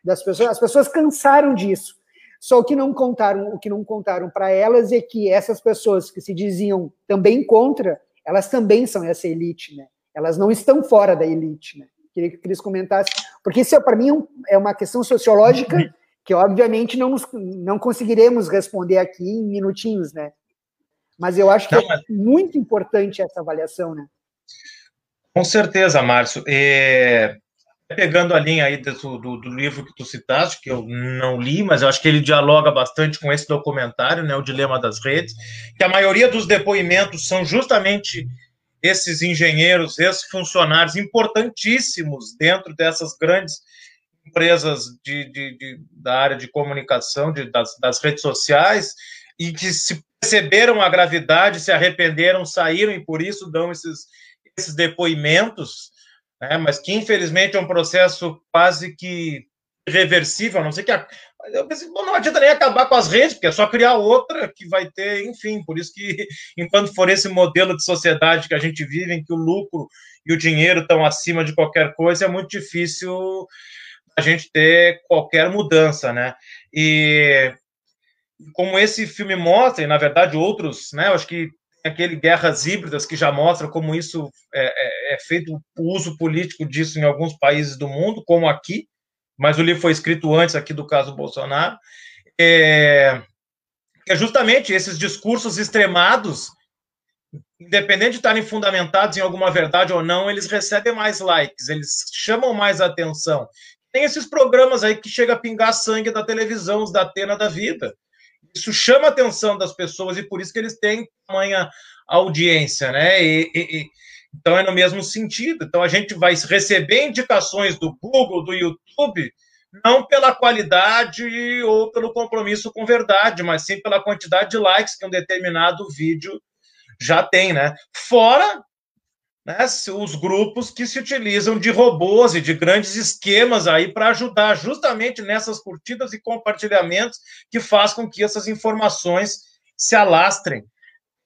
das pessoas. As pessoas cansaram disso. Só que não contaram, o que não contaram para elas é que essas pessoas que se diziam também contra, elas também são essa elite, né? Elas não estão fora da elite, né? Queria que o Cris comentasse, porque isso para mim é uma questão sociológica que obviamente não, não conseguiremos responder aqui em minutinhos, né? Mas eu acho que Não, é mas... muito importante essa avaliação, né?
Com certeza, Márcio. É... Pegando a linha aí do, do, do, livro que tu citaste, que eu não li, mas eu acho que ele dialoga bastante com esse documentário, né, O Dilema das Redes, que a maioria dos depoimentos são justamente esses engenheiros, esses funcionários importantíssimos dentro dessas grandes empresas de, de, de da área de comunicação, de, das, das redes sociais, e que se perceberam a gravidade, se arrependeram, saíram e por isso dão esses, esses depoimentos, né? mas que infelizmente é um processo quase que irreversível, a não sei que. A, eu pensei, bom, não adianta nem acabar com as redes, porque é só criar outra que vai ter, enfim, por isso que enquanto for esse modelo de sociedade que a gente vive, em que o lucro e o dinheiro estão acima de qualquer coisa, é muito difícil a gente ter qualquer mudança, né? E como esse filme mostra, e na verdade outros, né, eu acho que aquele Guerras Híbridas que já mostra como isso é, é, é, feito o uso político disso em alguns países do mundo, como aqui, mas o livro foi escrito antes aqui do caso Bolsonaro, é, é justamente esses discursos extremados, independente de estarem fundamentados em alguma verdade ou não, eles recebem mais likes, eles chamam mais atenção. Tem esses programas aí que chega a pingar sangue da televisão, os da Atena da vida, isso chama a atenção das pessoas e por isso que eles têm tamanha audiência, né? E, e, então é no mesmo sentido. Então a gente vai receber indicações do Google, do YouTube, não pela qualidade ou pelo compromisso com verdade, mas sim pela quantidade de likes que um determinado vídeo já tem, né? Fora né, os grupos que se utilizam de robôs e de grandes esquemas aí para ajudar justamente nessas curtidas e compartilhamentos que faz com que essas informações se alastrem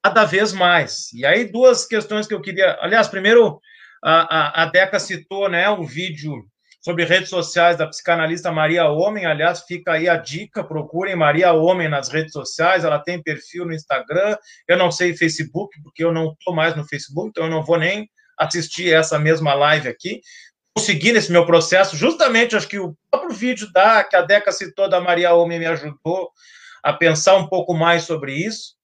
cada vez mais. E aí duas questões que eu queria, aliás, primeiro a, a, a Deca citou, né, o vídeo sobre redes sociais da psicanalista Maria Homem. Aliás, fica aí a dica: procurem Maria Homem nas redes sociais. Ela tem perfil no Instagram. Eu não sei Facebook, porque eu não estou mais no Facebook, então eu não vou nem assistir essa mesma live aqui. Consegui nesse meu processo, justamente acho que o próprio vídeo da, que a Deca citou da Maria Homem me ajudou a pensar um pouco mais sobre isso.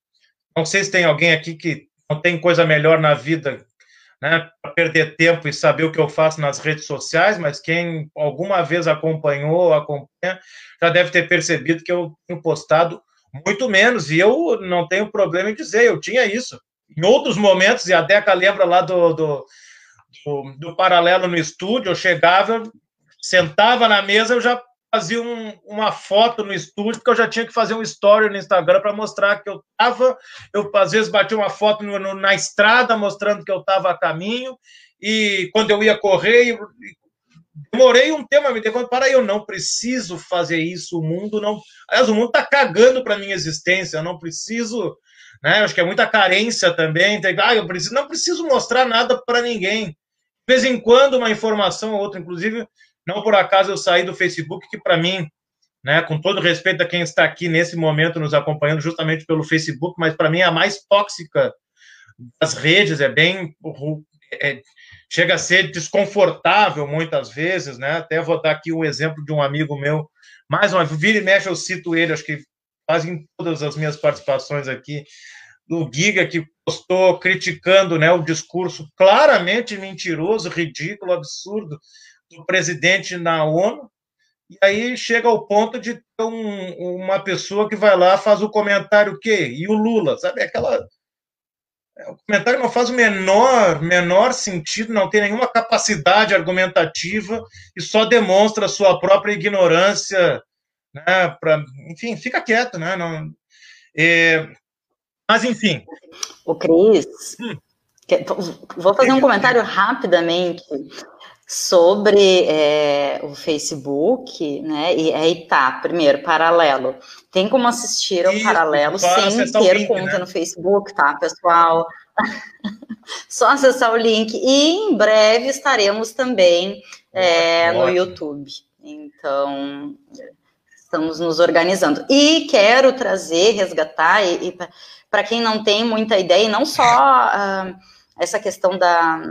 Não sei se tem alguém aqui que não tem coisa melhor na vida né, para perder tempo e saber o que eu faço nas redes sociais, mas quem alguma vez acompanhou, acompanha, já deve ter percebido que eu tenho postado muito menos, e eu não tenho problema em dizer, eu tinha isso. Em outros momentos, e a Deca lembra lá do, do, do, do paralelo no estúdio, eu chegava, sentava na mesa, eu já fazia um, uma foto no estúdio, porque eu já tinha que fazer um story no Instagram para mostrar que eu estava. Eu, às vezes, bati uma foto no, no, na estrada mostrando que eu estava a caminho. e quando eu ia correr, demorei um tempo a me ter para eu não preciso fazer isso, o mundo não. Aliás, o mundo está cagando para minha existência, eu não preciso. Né? Acho que é muita carência também. Ah, eu preciso, não preciso mostrar nada para ninguém. De vez em quando, uma informação ou outra, inclusive, não por acaso eu saí do Facebook, que para mim, né, com todo respeito a quem está aqui nesse momento nos acompanhando justamente pelo Facebook, mas para mim é a mais tóxica das redes, é bem. É, chega a ser desconfortável muitas vezes, né? Até vou dar aqui um exemplo de um amigo meu, mais uma vira e mexe eu cito ele, acho que quase em todas as minhas participações aqui, do Giga, que postou criticando né, o discurso claramente mentiroso, ridículo, absurdo do presidente na ONU, e aí chega ao ponto de ter um, uma pessoa que vai lá, faz o comentário o quê? E o Lula, sabe? Aquela. O comentário não faz o menor, menor sentido, não tem nenhuma capacidade argumentativa e só demonstra a sua própria ignorância, né? Pra, enfim, fica quieto, né? Não, é, mas, enfim.
O Cris, hum. vou fazer um comentário rapidamente sobre é, o Facebook, né? E aí tá, primeiro, paralelo. Tem como assistir ao paralelo sem ter link, conta né? no Facebook, tá, pessoal? Só acessar o link. E em breve estaremos também é, no YouTube. Então, estamos nos organizando. E quero trazer, resgatar, e, e para quem não tem muita ideia, e não só uh, essa questão da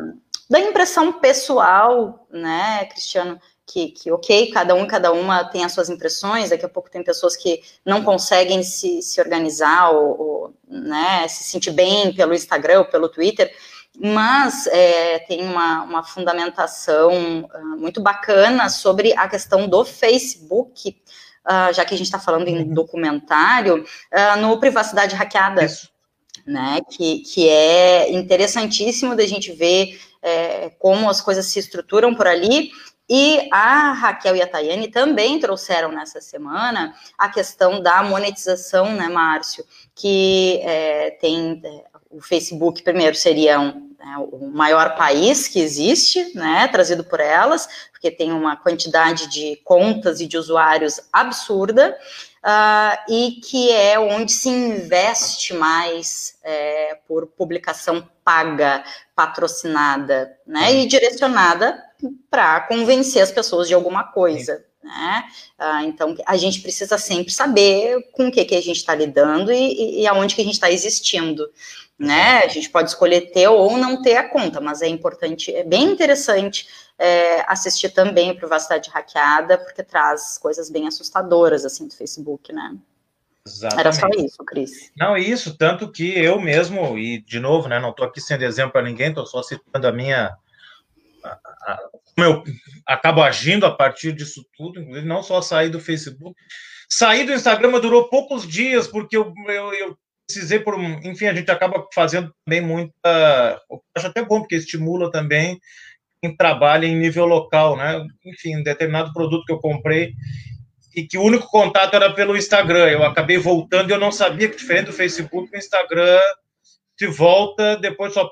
da impressão pessoal, né, Cristiano? Que, que, ok, cada um, cada uma tem as suas impressões, daqui a pouco tem pessoas que não conseguem se, se organizar ou, ou né, se sentir bem pelo Instagram ou pelo Twitter, mas é, tem uma, uma fundamentação uh, muito bacana sobre a questão do Facebook, uh, já que a gente está falando em uhum. documentário, uh, no Privacidade Hackeada. Isso. Né, que, que é interessantíssimo da gente ver é, como as coisas se estruturam por ali. E a Raquel e a Tayane também trouxeram nessa semana a questão da monetização, né, Márcio? Que é, tem é, o Facebook, primeiro, seria um, é, o maior país que existe, né, trazido por elas, porque tem uma quantidade de contas e de usuários absurda, uh, e que é onde se investe mais é, por publicação paga, patrocinada, né, e direcionada para convencer as pessoas de alguma coisa. Né? Uh, então, a gente precisa sempre saber com o que, que a gente está lidando e, e, aonde que a gente está existindo. Né? A gente pode escolher ter ou não ter a conta, mas é importante, é bem interessante é, assistir também a Privacidade Hackeada, porque traz coisas bem assustadoras, assim, do Facebook, né? Exatamente. Era só isso, Cris.
Não, isso, tanto que eu mesmo, e de novo, né, não estou aqui sendo exemplo para ninguém, estou só citando a minha. A, a, como eu acabo agindo a partir disso tudo, inclusive não só sair do Facebook. Sair do Instagram durou poucos dias, porque eu, eu, eu precisei por. Enfim, a gente acaba fazendo também muita. Acho até bom, porque estimula também quem trabalha em nível local, né? Enfim, um determinado produto que eu comprei e que o único contato era pelo Instagram. Eu acabei voltando e eu não sabia que, diferente do Facebook, o Instagram se volta, depois só,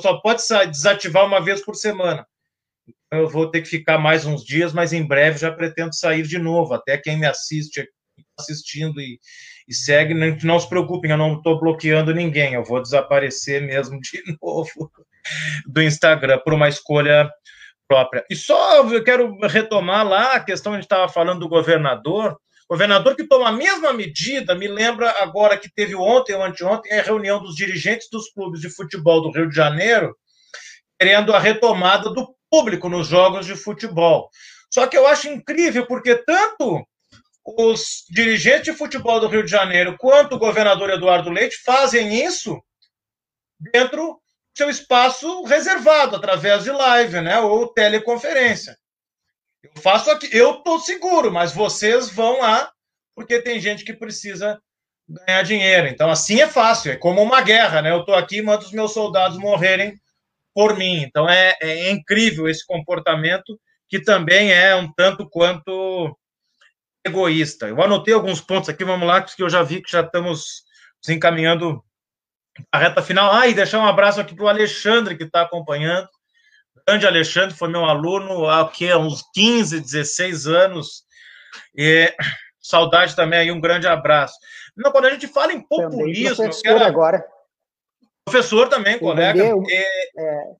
só pode desativar uma vez por semana. Então, eu vou ter que ficar mais uns dias, mas em breve já pretendo sair de novo. Até quem me assiste, assistindo e, e segue, não, não se preocupem, eu não estou bloqueando ninguém, eu vou desaparecer mesmo de novo do Instagram por uma escolha própria. E só eu quero retomar lá a questão que a gente estava falando do governador. Governador que toma a mesma medida, me lembra agora que teve ontem ou anteontem a reunião dos dirigentes dos clubes de futebol do Rio de Janeiro, querendo a retomada do público nos jogos de futebol. Só que eu acho incrível, porque tanto os dirigentes de futebol do Rio de Janeiro quanto o governador Eduardo Leite fazem isso dentro seu espaço reservado através de live, né, ou teleconferência. Eu faço aqui, eu tô seguro, mas vocês vão lá porque tem gente que precisa ganhar dinheiro. Então assim é fácil, é como uma guerra, né? Eu tô aqui, mando os meus soldados morrerem por mim. Então é, é incrível esse comportamento que também é um tanto quanto egoísta. Eu anotei alguns pontos aqui, vamos lá, que eu já vi que já estamos encaminhando a reta final. Ah, e deixar um abraço aqui para o Alexandre, que está acompanhando. grande Alexandre foi meu aluno há, que, uns 15, 16 anos. E saudade também aí, um grande abraço. Não, quando a gente fala em populismo.
Também quero... agora.
Professor também, colega. É,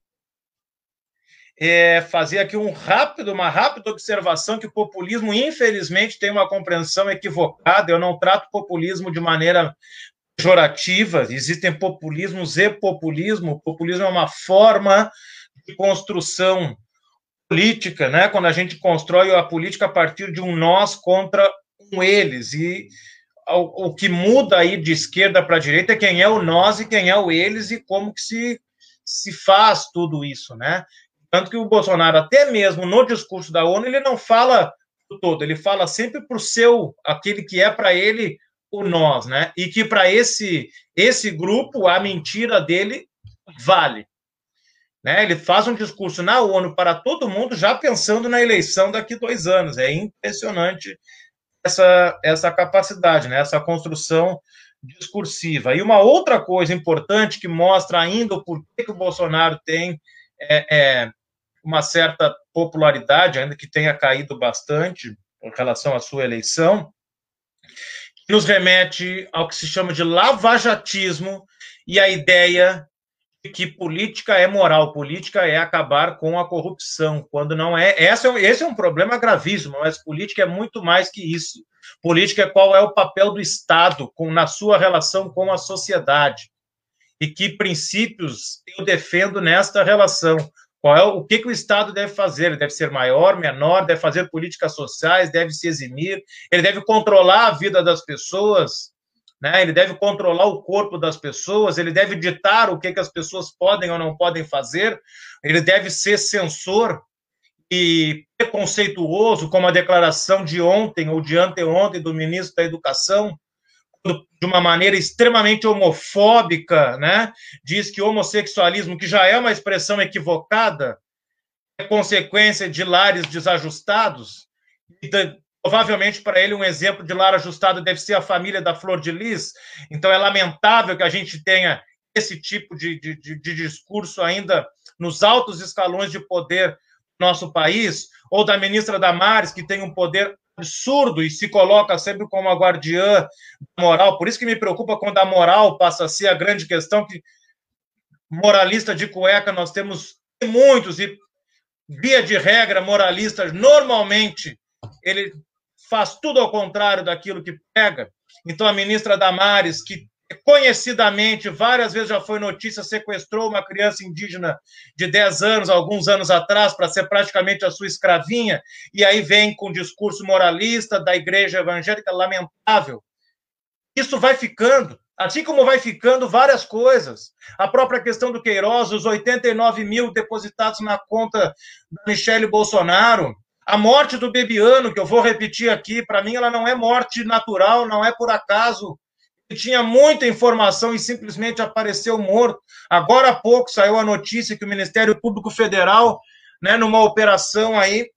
é, fazer aqui um rápido, uma rápida observação que o populismo, infelizmente, tem uma compreensão equivocada. Eu não trato populismo de maneira pejorativa. Existem populismos e populismo. O populismo é uma forma de construção política, né? Quando a gente constrói a política a partir de um nós contra um eles e o, que muda aí de esquerda para direita é quem é o nós e quem é o eles e como que se se faz tudo isso, né? Tanto que o Bolsonaro, até mesmo no discurso da ONU, ele não fala do todo, ele fala sempre para o seu, aquele que é para ele o nós, né? E que para esse, esse grupo, a mentira dele vale. Né? Ele faz um discurso na ONU para todo mundo, já pensando na eleição daqui dois anos. É impressionante essa, essa capacidade, né? essa construção discursiva. E uma outra coisa importante que mostra ainda porquê que o Bolsonaro tem é, é, uma certa popularidade, ainda que tenha caído bastante em relação à sua eleição, nos remete ao que se chama de lavajatismo e a ideia de que política é moral, política é acabar com a corrupção, quando não é. Esse é, esse é um problema gravíssimo, mas política é muito mais que isso. Política é qual é o papel do Estado com, na sua relação com a sociedade e que princípios eu defendo nesta relação. Qual é o que, que o Estado deve fazer? Ele deve ser maior, menor, deve fazer políticas sociais, deve se eximir, ele deve controlar a vida das pessoas, né? ele deve controlar o corpo das pessoas, ele deve ditar o que, que as pessoas podem ou não podem fazer, ele deve ser censor e preconceituoso, como a declaração de ontem ou de anteontem do ministro da Educação, de uma maneira extremamente homofóbica, né? Diz que homossexualismo, que já é uma expressão equivocada, é consequência de lares desajustados. E provavelmente para ele um exemplo de lar ajustado deve ser a família da Flor de Lis. Então é lamentável que a gente tenha esse tipo de, de, de discurso ainda nos altos escalões de poder do nosso país, ou da ministra Damares, que tem um poder absurdo e se coloca sempre como a guardiã moral. Por isso que me preocupa quando a moral passa a ser a grande questão que moralista de cueca nós temos muitos e via de regra moralistas normalmente ele faz tudo ao contrário daquilo que pega. Então a ministra Damares que conhecidamente, várias vezes já foi notícia, sequestrou uma criança indígena de 10 anos, alguns anos atrás, para ser praticamente a sua escravinha, e aí vem com discurso moralista da igreja evangélica, lamentável. Isso vai ficando, assim como vai ficando várias coisas. A própria questão do Queiroz, os 89 mil depositados na conta da Michele Bolsonaro, a morte do Bebiano, que eu vou repetir aqui, para mim ela não é morte natural, não é por acaso, tinha muita informação e simplesmente apareceu morto. Agora há pouco saiu a notícia que o Ministério Público Federal, né, numa operação aí,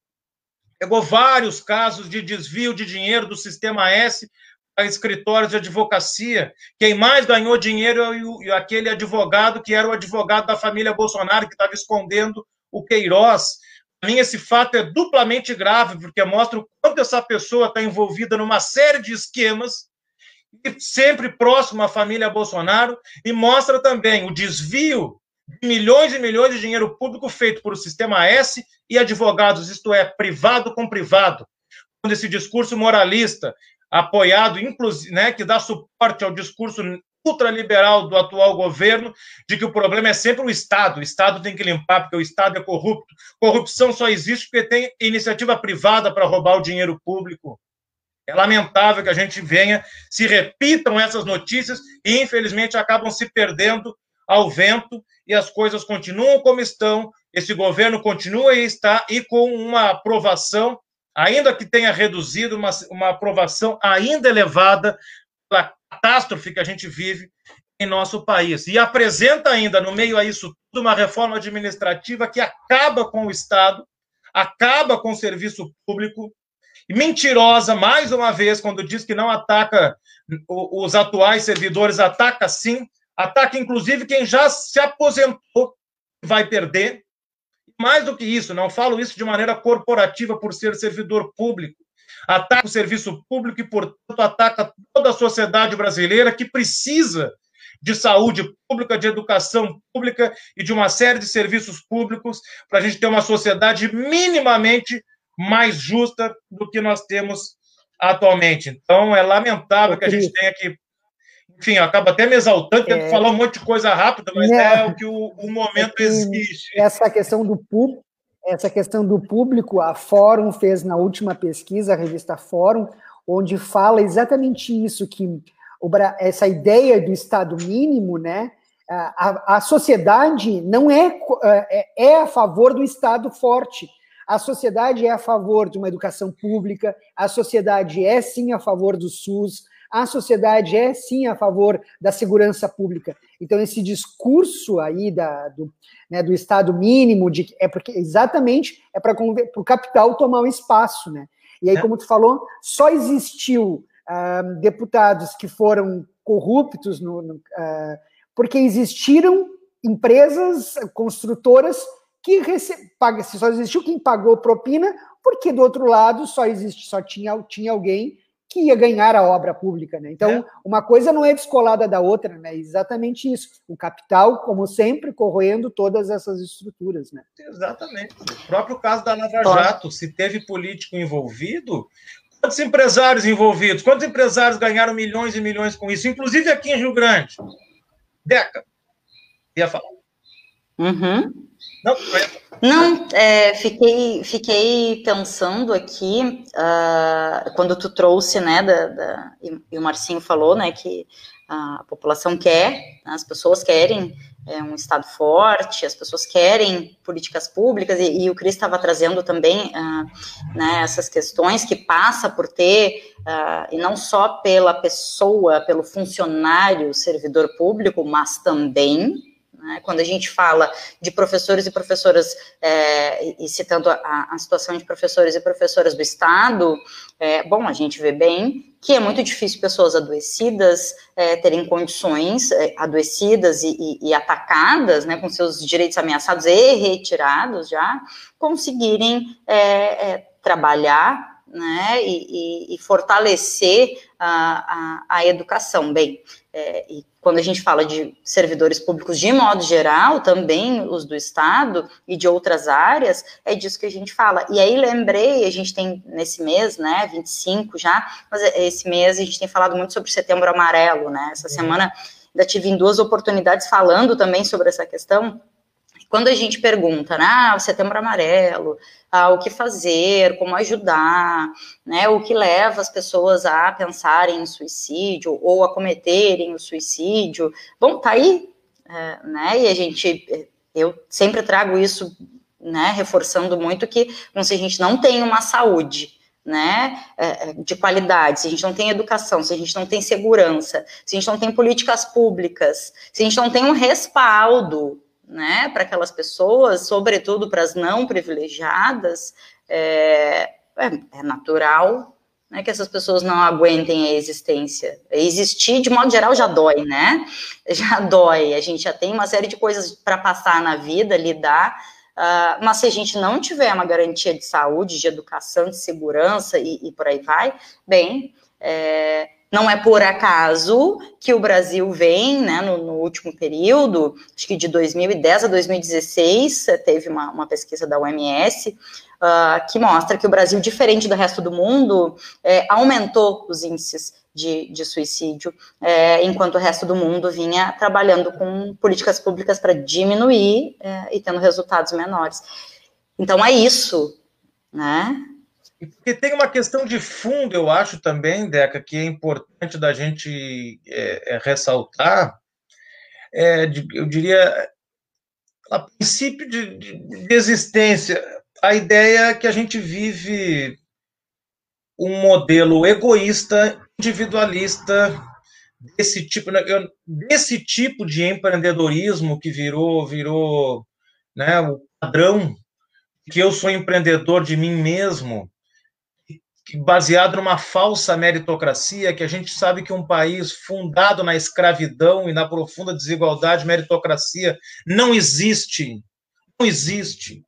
pegou vários casos de desvio de dinheiro do Sistema S para escritórios de advocacia. Quem mais ganhou dinheiro é aquele advogado que era o advogado da família Bolsonaro, que estava escondendo o Queiroz. Para mim, esse fato é duplamente grave, porque mostra o quanto essa pessoa está envolvida numa série de esquemas sempre próximo à família Bolsonaro, e mostra também o desvio de milhões e milhões de dinheiro público feito por o sistema S e advogados, isto é, privado com privado. Quando esse discurso moralista, apoiado, inclusive, né, que dá suporte ao discurso ultraliberal do atual governo, de que o problema é sempre o Estado, o Estado tem que limpar, porque o Estado é corrupto. Corrupção só existe porque tem iniciativa privada para roubar o dinheiro público. É lamentável que a gente venha, se repitam essas notícias e, infelizmente, acabam se perdendo ao vento e as coisas continuam como estão, esse governo continua e está, e com uma aprovação, ainda que tenha reduzido, uma, uma aprovação ainda elevada pela catástrofe que a gente vive em nosso país. E apresenta ainda, no meio a isso tudo, uma reforma administrativa que acaba com o Estado, acaba com o serviço público, mentirosa, mais uma vez, quando diz que não ataca os atuais servidores, ataca sim, ataca inclusive quem já se aposentou, vai perder. mais do que isso, não falo isso de maneira corporativa por ser servidor público. Ataca o serviço público e, portanto, ataca toda a sociedade brasileira que precisa de saúde pública, de educação pública e de uma série de serviços públicos para a gente ter uma sociedade minimamente mais justa do que nós temos atualmente. Então, é lamentável que a gente tenha que. Enfim, acaba até me exaltando, tendo é... falar um monte de coisa rápida, mas é, é o que o, o momento é exige.
Essa questão do público. Essa questão do público, a Fórum fez na última pesquisa, a revista Fórum, onde fala exatamente isso, que essa ideia do Estado mínimo, né? A, a sociedade não é, é, é a favor do Estado forte. A sociedade é a favor de uma educação pública, a sociedade é sim a favor do SUS, a sociedade é sim a favor da segurança pública. Então, esse discurso aí da, do, né, do Estado mínimo, de, é porque exatamente é para o capital tomar o um espaço, né? E aí, é. como tu falou, só existiu uh, deputados que foram corruptos, no, no, uh, porque existiram empresas construtoras que rece... só existiu quem pagou propina, porque do outro lado só existe, só tinha, tinha alguém que ia ganhar a obra pública, né? Então, é. uma coisa não é descolada da outra, né? Exatamente isso. O capital, como sempre, corroendo todas essas estruturas, né?
Exatamente. O próprio caso da Lava Jato, se teve político envolvido, Quantos empresários envolvidos? Quantos empresários ganharam milhões e milhões com isso? Inclusive aqui em Rio Grande. Deca. Ia falar.
Uhum. Não, não é, fiquei, fiquei pensando aqui, uh, quando tu trouxe, né, da, da, e o Marcinho falou, né, que a população quer, né, as pessoas querem é, um Estado forte, as pessoas querem políticas públicas, e, e o Cris estava trazendo também uh, né, essas questões que passa por ter, uh, e não só pela pessoa, pelo funcionário, servidor público, mas também né? Quando a gente fala de professores e professoras, é, e citando a, a, situação de professores e professoras do Estado, é, bom, a gente vê bem que é muito difícil pessoas adoecidas é, terem condições, é, adoecidas e, e, e, atacadas, né, com seus direitos ameaçados e retirados já, conseguirem é, é, trabalhar né, e, e, fortalecer a, a, a, educação. Bem, é, e quando a gente fala de servidores públicos de modo geral, também os do Estado e de outras áreas, é disso que a gente fala. E aí lembrei, a gente tem nesse mês, né, 25 já, mas esse mês a gente tem falado muito sobre setembro amarelo, né, essa semana ainda tive em duas oportunidades falando também sobre essa questão, quando a gente pergunta, né, ah, o setembro amarelo, ah, o que fazer, como ajudar, né, o que leva as pessoas a pensarem em suicídio ou a cometerem o suicídio, bom, tá aí, é, né, e a gente, eu sempre trago isso, né, reforçando muito que, se a gente não tem uma saúde, né, é, é, de qualidade, se a gente não tem educação, se a gente não tem segurança, se a gente não tem políticas públicas, se a gente não tem um respaldo né, para aquelas pessoas, sobretudo para as não privilegiadas, é, é, é natural né, que essas pessoas não aguentem a existência. Existir, de modo geral, já dói, né? Já dói. A gente já tem uma série de coisas para passar na vida, lidar. Uh, mas se a gente não tiver uma garantia de saúde, de educação, de segurança e, e por aí vai, bem, é, não é por acaso que o Brasil vem, né, no, no, último período, acho que de 2010 a 2016, teve uma, uma pesquisa da OMS, uh, que mostra que o Brasil, diferente do resto do mundo, é, aumentou os índices de, de suicídio, é, enquanto o resto do mundo vinha trabalhando com políticas públicas para diminuir é, e tendo resultados menores. Então é isso, né?
Porque tem uma questão de fundo, eu acho também, Deca, que é importante da gente é, é, ressaltar. É, de, eu diria, a princípio de, de, de, existência, a ideia é que a gente vive um modelo egoísta, individualista, desse tipo, né, desse tipo de empreendedorismo que virou, virou né, o padrão, que eu sou empreendedor de mim mesmo, baseado numa falsa meritocracia, que a gente sabe que um país fundado na escravidão e na profunda desigualdade, meritocracia, não existe. Não existe.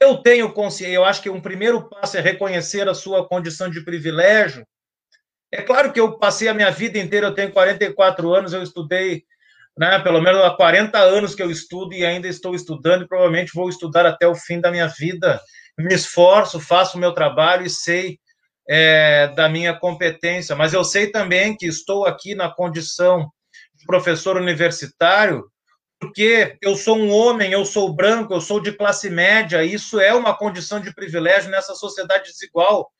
eu tenho consciência, eu acho que um primeiro passo é reconhecer a sua condição de privilégio. É claro que eu passei a minha vida inteira, eu tenho 44 anos, eu estudei, né, pelo menos há 40 anos que eu estudo e ainda estou estudando e provavelmente vou estudar até o fim da minha vida. Me esforço, faço o meu trabalho e sei é, da minha competência, mas eu sei também que estou aqui na condição de professor universitário porque eu sou um homem, eu sou branco, eu sou de classe média, isso é uma condição de privilégio nessa sociedade desigual.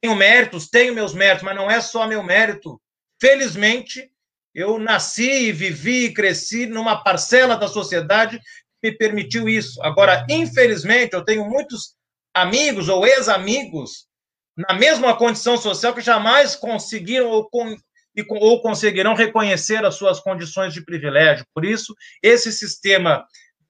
Tenho méritos, tenho meus méritos, mas não é só meu mérito. Felizmente, eu nasci, vivi e cresci numa parcela da sociedade que me permitiu isso. Agora, infelizmente, eu tenho muitos amigos ou ex-amigos na mesma condição social que jamais conseguiram ou e, ou conseguirão reconhecer as suas condições de privilégio. Por isso, esse sistema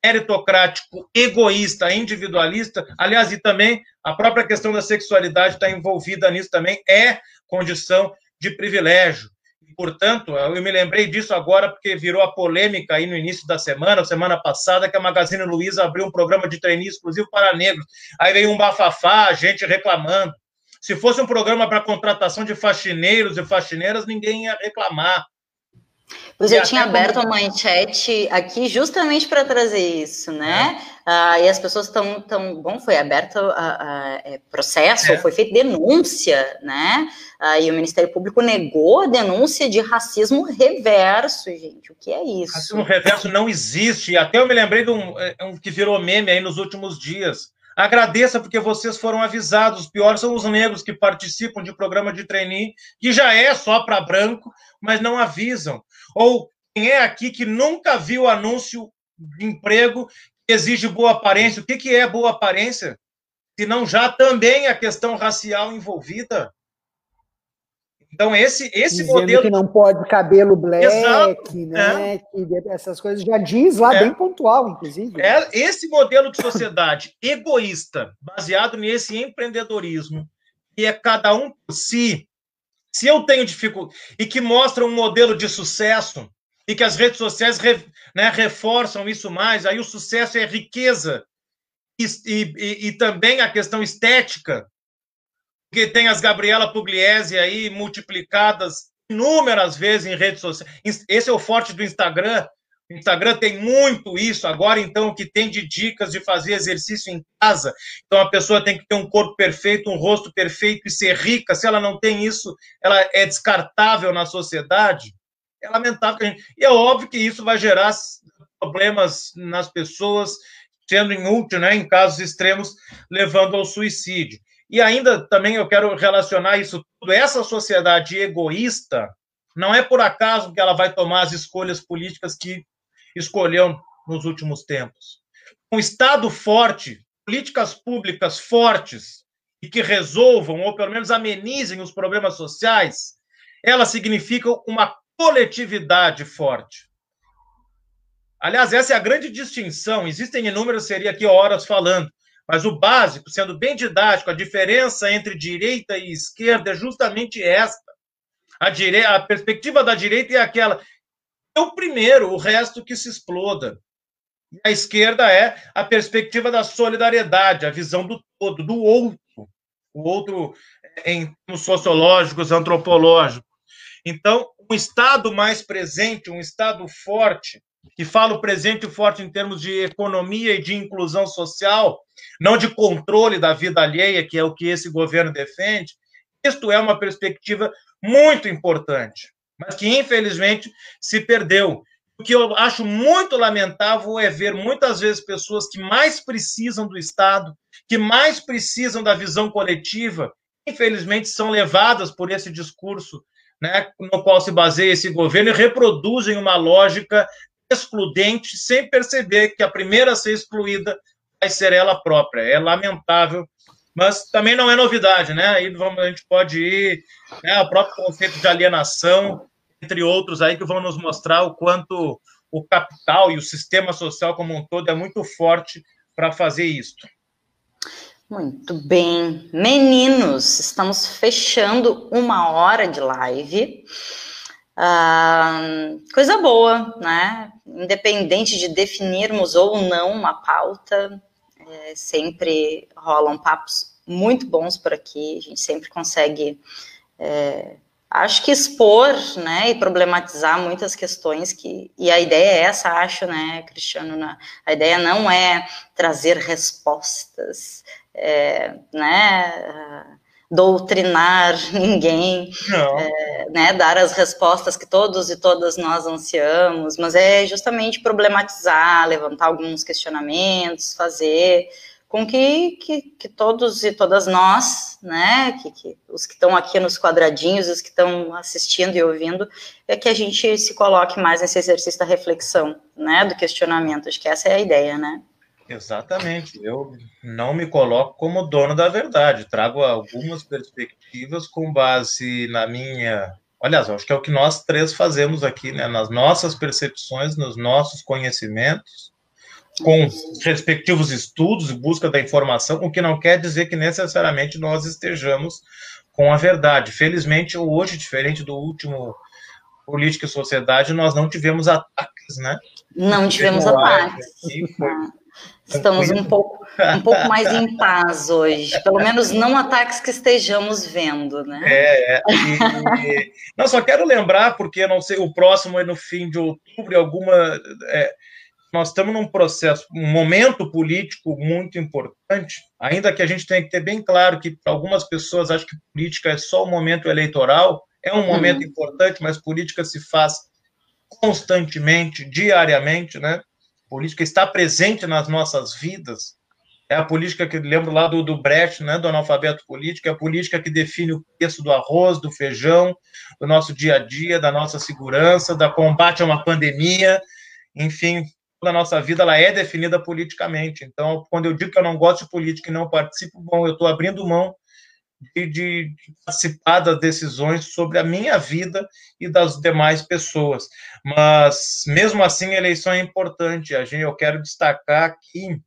meritocrático, egoísta, individualista, aliás, e também a própria questão da sexualidade está envolvida nisso também, é condição de privilégio. Portanto, eu me lembrei disso agora porque virou a polêmica aí no início da semana, semana passada, que a Magazine Luiza abriu um programa de treininho exclusivo para negros. Aí veio um bafafá, gente reclamando. Se fosse um programa para contratação de faxineiros e faxineiras, ninguém ia reclamar.
Pois eu tinha aberto como... uma manchete aqui justamente para trazer isso, né? É. Ah, e as pessoas estão tão bom, foi aberto a, a, a processo, é. foi feita denúncia, né? Ah, e o Ministério Público negou a denúncia de racismo reverso, gente. O que é isso?
Racismo reverso não existe. Até eu me lembrei de um, é, um que virou meme aí nos últimos dias. Agradeça porque vocês foram avisados. Os piores são os negros que participam de programa de trainee, que já é só para branco, mas não avisam. Ou quem é aqui que nunca viu anúncio de emprego que exige boa aparência? O que, que é boa aparência? Se não já também a questão racial envolvida. Então, esse, esse
Dizendo
modelo.
que não pode cabelo black, Exato, né? É. essas coisas já diz lá, é. bem pontual, inclusive.
É esse modelo de sociedade egoísta, baseado nesse empreendedorismo, que é cada um por si. Se eu tenho dificuldade. E que mostra um modelo de sucesso, e que as redes sociais né, reforçam isso mais, aí o sucesso é riqueza. E, e, e também a questão estética, que tem as Gabriela Pugliese aí multiplicadas inúmeras vezes em redes sociais. Esse é o forte do Instagram. Instagram tem muito isso agora, então, o que tem de dicas de fazer exercício em casa. Então, a pessoa tem que ter um corpo perfeito, um rosto perfeito e ser rica. Se ela não tem isso, ela é descartável na sociedade. É lamentável. E é óbvio que isso vai gerar problemas nas pessoas, sendo inútil, né, em casos extremos, levando ao suicídio. E ainda também eu quero relacionar isso tudo. Essa sociedade egoísta não é por acaso que ela vai tomar as escolhas políticas que escolheu nos últimos tempos. Um Estado forte, políticas públicas fortes e que resolvam, ou pelo menos amenizem os problemas sociais, ela significa uma coletividade forte. Aliás, essa é a grande distinção. Existem inúmeras, seria aqui horas falando, mas o básico, sendo bem didático, a diferença entre direita e esquerda é justamente esta. A, dire... a perspectiva da direita é aquela. É o primeiro, o resto que se exploda. E a esquerda é a perspectiva da solidariedade, a visão do todo, do outro. O outro em termos sociológicos, antropológicos. Então, um Estado mais presente, um Estado forte, que fala o presente forte em termos de economia e de inclusão social, não de controle da vida alheia, que é o que esse governo defende, isto é uma perspectiva muito importante, mas que infelizmente se perdeu. O que eu acho muito lamentável é ver muitas vezes pessoas que mais precisam do Estado, que mais precisam da visão coletiva, infelizmente são levadas por esse discurso né, no qual se baseia esse governo e reproduzem uma lógica excludente sem perceber que a primeira a ser excluída vai ser ela própria. É lamentável, mas também não é novidade, né? Aí a gente pode ir né, ao próprio conceito de alienação, entre outros aí que vão nos mostrar o quanto o capital e o sistema social como um todo é muito forte para fazer isso.
Muito bem. Meninos, estamos fechando uma hora de live. Ah, coisa boa, né? Independente de definirmos ou não uma pauta, É, sempre rolam papos muito bons por aqui, a gente sempre consegue, é, acho que expor, né, e problematizar muitas questões que, e a ideia é essa, acho, né, Cristiano, na, a ideia não é trazer respostas, é, né, doutrinar ninguém, é, né, dar as respostas que todos e todas nós ansiamos, mas é justamente problematizar, levantar alguns questionamentos, fazer com que, que, que todos e todas nós, né, que, que os que estão aqui nos quadradinhos, os que estão assistindo e ouvindo, é que a gente se coloque mais nesse exercício da reflexão, né, do questionamento. Acho que essa é a ideia, né?
Exatamente. Eu não me coloco como dono da verdade. Trago algumas perspectivas com base na minha. Aliás, acho que é o que nós três fazemos aqui, né? Nas nossas percepções, nos nossos conhecimentos, com respectivos estudos e busca da informação, o que não quer dizer que necessariamente nós estejamos com a verdade. Felizmente, hoje, diferente do último Política e Sociedade, nós não tivemos ataques, né?
Não tivemos ataques. Foi Estamos um pouco, um pouco mais em paz hoje, pelo menos não ataques que estejamos vendo, né?
É, é. E, não, só quero lembrar, porque não sei, o próximo é no fim de outubro, alguma. É, nós estamos num processo, um momento político muito importante, ainda que a gente tenha que ter bem claro que para algumas pessoas acham que política é só o momento eleitoral, é um momento uhum. importante, mas política se faz constantemente, diariamente, né? Política está presente nas nossas vidas. É a política que lembro lá do, do Brecht, né, do analfabeto político, é a política que define o preço do arroz, do feijão, do nosso dia a dia, da nossa segurança, da combate a uma pandemia, enfim, toda a nossa vida ela é definida politicamente. Então, quando eu digo que eu não gosto de política e não participo, bom, eu estou abrindo mão de, de, participar das decisões sobre a minha vida e das demais pessoas. Mas, mesmo assim, a eleição é importante. A gente, eu quero destacar que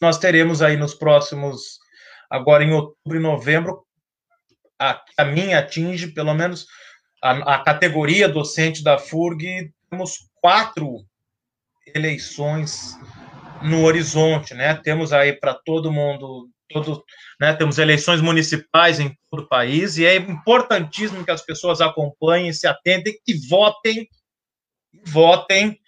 nós teremos aí nos próximos, agora em outubro e novembro, a, a minha atinge, pelo menos, a, a categoria docente da FURG, temos quatro eleições no horizonte, né? Temos aí para todo mundo todo, né, temos eleições municipais em todo o país e é importantíssimo que as pessoas acompanhem, se atentem e votem, votem.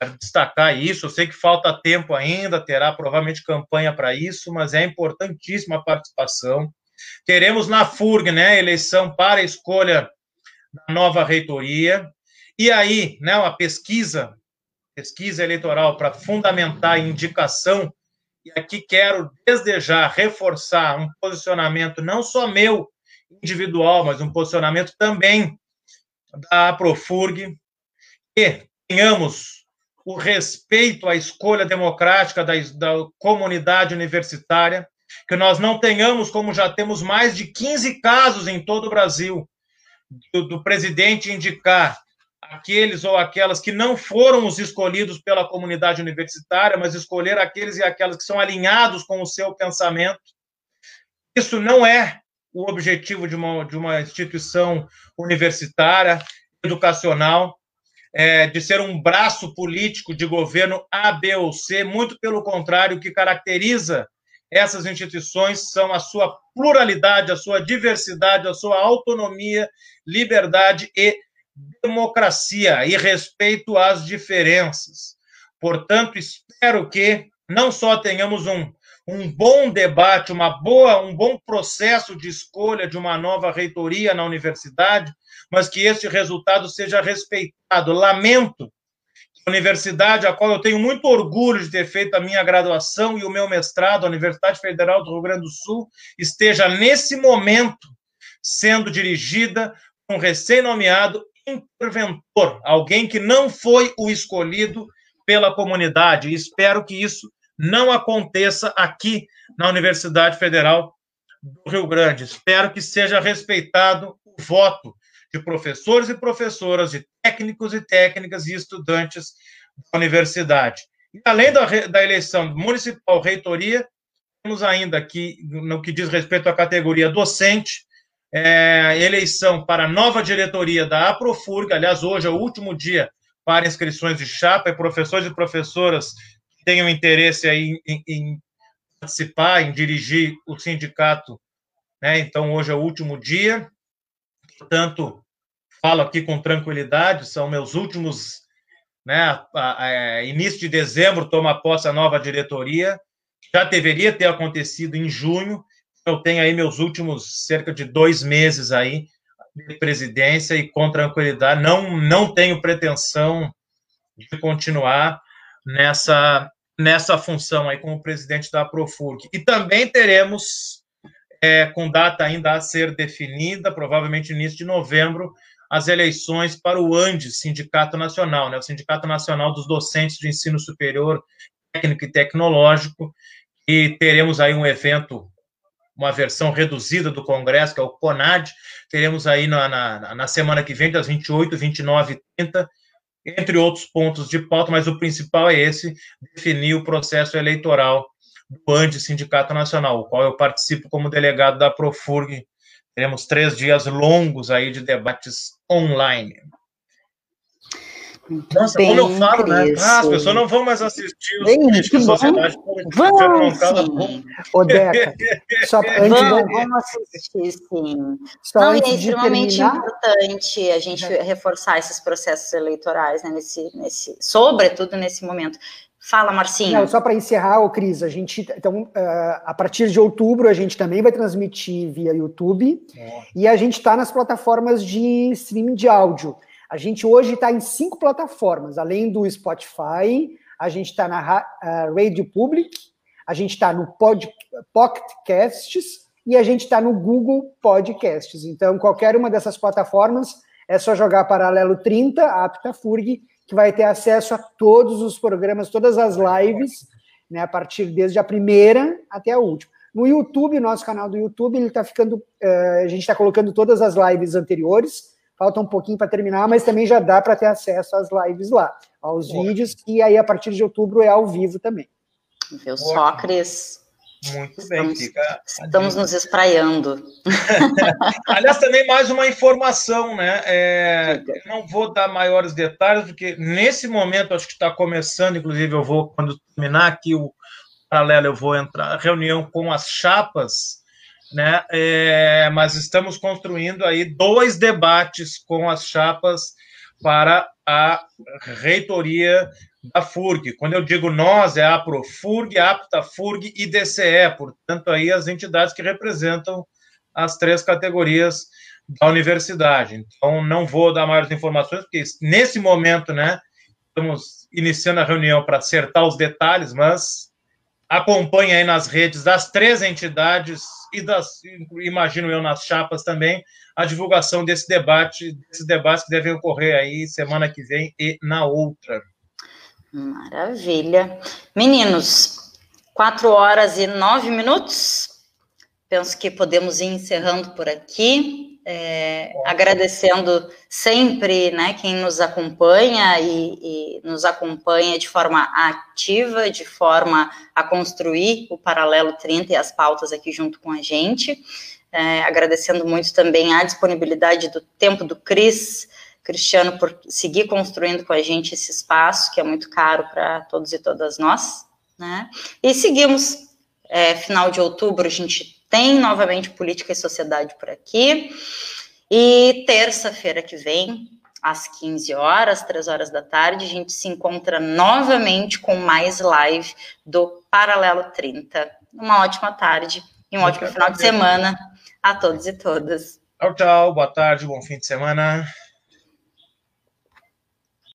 Quero destacar isso. Eu sei que falta tempo ainda, terá provavelmente campanha para isso, mas é importantíssima a participação. Teremos na FURG, né, eleição para a escolha da nova reitoria. E aí, né, uma pesquisa, pesquisa eleitoral para fundamentar a indicação e aqui quero, desde já, reforçar um posicionamento não só meu, individual, mas um posicionamento também da Profurg, que tenhamos o respeito à escolha democrática da, da comunidade universitária, que nós não tenhamos, como já temos mais de 15 casos em todo o Brasil, do, do presidente indicar aqueles ou aquelas que não foram os escolhidos pela comunidade universitária, mas escolher aqueles e aquelas que são alinhados com o seu pensamento. Isso não é o objetivo de uma, de uma instituição universitária, educacional, é, de ser um braço político de governo A, B ou C, muito pelo contrário, o que caracteriza essas instituições são a sua pluralidade, a sua diversidade, a sua autonomia, liberdade e democracia e respeito às diferenças. Portanto, espero que não só tenhamos um, um bom debate, uma boa, um bom processo de escolha de uma nova reitoria na universidade, mas que este resultado seja respeitado. Lamento que a universidade, a qual eu tenho muito orgulho de ter feito a minha graduação e o meu mestrado, a Universidade Federal do Rio Grande do Sul, esteja nesse momento sendo dirigida por um recém-nomeado interventor, alguém que não foi o escolhido pela comunidade. Espero que isso não aconteça aqui na Universidade Federal do Rio Grande. Espero que seja respeitado o voto de professores e professoras, de técnicos e técnicas e estudantes da universidade. E além da, da eleição municipal reitoria, temos ainda aqui, no que diz respeito à categoria docente, é, eleição para a nova diretoria da Aprofurg. Aliás, hoje é o último dia para inscrições de chapa, e professores e professoras que tenham interesse aí em, em participar, em dirigir o sindicato. Né? Então, hoje é o último dia. Portanto, falo aqui com tranquilidade, são meus últimos. Né, a, a, é, início de dezembro toma posse a nova diretoria. Já deveria ter acontecido em junho. Eu tenho aí meus últimos cerca de dois meses aí de presidência e com tranquilidade. Não, não tenho pretensão de continuar nessa, nessa função aí como presidente da Profurg. E também teremos, é, com data ainda a ser definida, provavelmente início de novembro, as eleições para o ANDES, Sindicato Nacional, né, o Sindicato Nacional dos Docentes de Ensino Superior Técnico e Tecnológico, e teremos aí um evento, uma versão reduzida do Congresso, que é o CONAD, teremos aí na, na, na semana que vem, das 28, 29 e 30, entre outros pontos de pauta, mas o principal é esse, definir o processo eleitoral do ANDE Sindicato Nacional, o qual eu participo como delegado da Profurg. Teremos três dias longos aí de debates online.
Muito Nossa, bem, como eu falo, né?
Ah, as pessoas não vão mais assistir os bem, de sociedade
vamos, sim. Ô, Deca,
só antes vamos, de... vamos assistir, sim. Só não, é extremamente terminar... importante a gente uhum. reforçar esses processos eleitorais, né, nesse, nesse, sobretudo nesse momento. Fala, Marcinho. Não,
só para encerrar, ô Cris, a gente, então, uh, a partir de outubro, a gente também vai transmitir via YouTube é. e a gente está nas plataformas de streaming de áudio. A gente hoje está em cinco plataformas, além do Spotify, a gente está na uh, Radio Public, a gente está no Pod, Podcasts e a gente está no Google Podcasts. Então, qualquer uma dessas plataformas é só jogar Paralelo 30, Apta Furg, que vai ter acesso a todos os programas, todas as lives, né, a partir desde a primeira até a última. No YouTube, nosso canal do YouTube, ele está ficando. Uh, a gente está colocando todas as lives anteriores falta um pouquinho para terminar, mas também já dá para ter acesso às lives lá, aos vídeos, e aí a partir de outubro é ao vivo também.
Viu só, Cris?
Muito bem,
estamos, fica. Estamos nos espraiando.
Aliás, também mais uma informação, né? É, não vou dar maiores detalhes, porque nesse momento acho que está começando, inclusive eu vou, quando terminar aqui o paralelo, eu vou entrar reunião com as chapas né? É, mas estamos construindo aí dois debates com as chapas para a reitoria da FURG. Quando eu digo nós, é a Profurg, APTAFURG e DCE, portanto, aí as entidades que representam as três categorias da universidade. Então, não vou dar maiores informações, porque nesse momento, né, estamos iniciando a reunião para acertar os detalhes, mas acompanhe aí nas redes das três entidades e das, imagino eu, nas chapas também, a divulgação desse debate, desses debates que devem ocorrer aí semana que vem e na outra.
Maravilha. Meninos, quatro horas e nove minutos. Penso que podemos ir encerrando por aqui. É, agradecendo sempre né, quem nos acompanha e, e, nos acompanha de forma ativa, de forma a construir o Paralelo 30 e as pautas aqui junto com a gente. É, agradecendo muito também a disponibilidade do tempo do Cris, Cristiano, por seguir construindo com a gente esse espaço, que é muito caro para todos e todas nós. Né? E seguimos, é, final de outubro, a gente tem novamente Política e Sociedade por aqui. E terça-feira que vem, às 15 horas, 3 horas da tarde, a gente se encontra novamente com mais live do Paralelo 30. Uma ótima tarde e um ótimo final de semana a todos e todas.
Tchau, tchau. Boa tarde, bom fim de semana.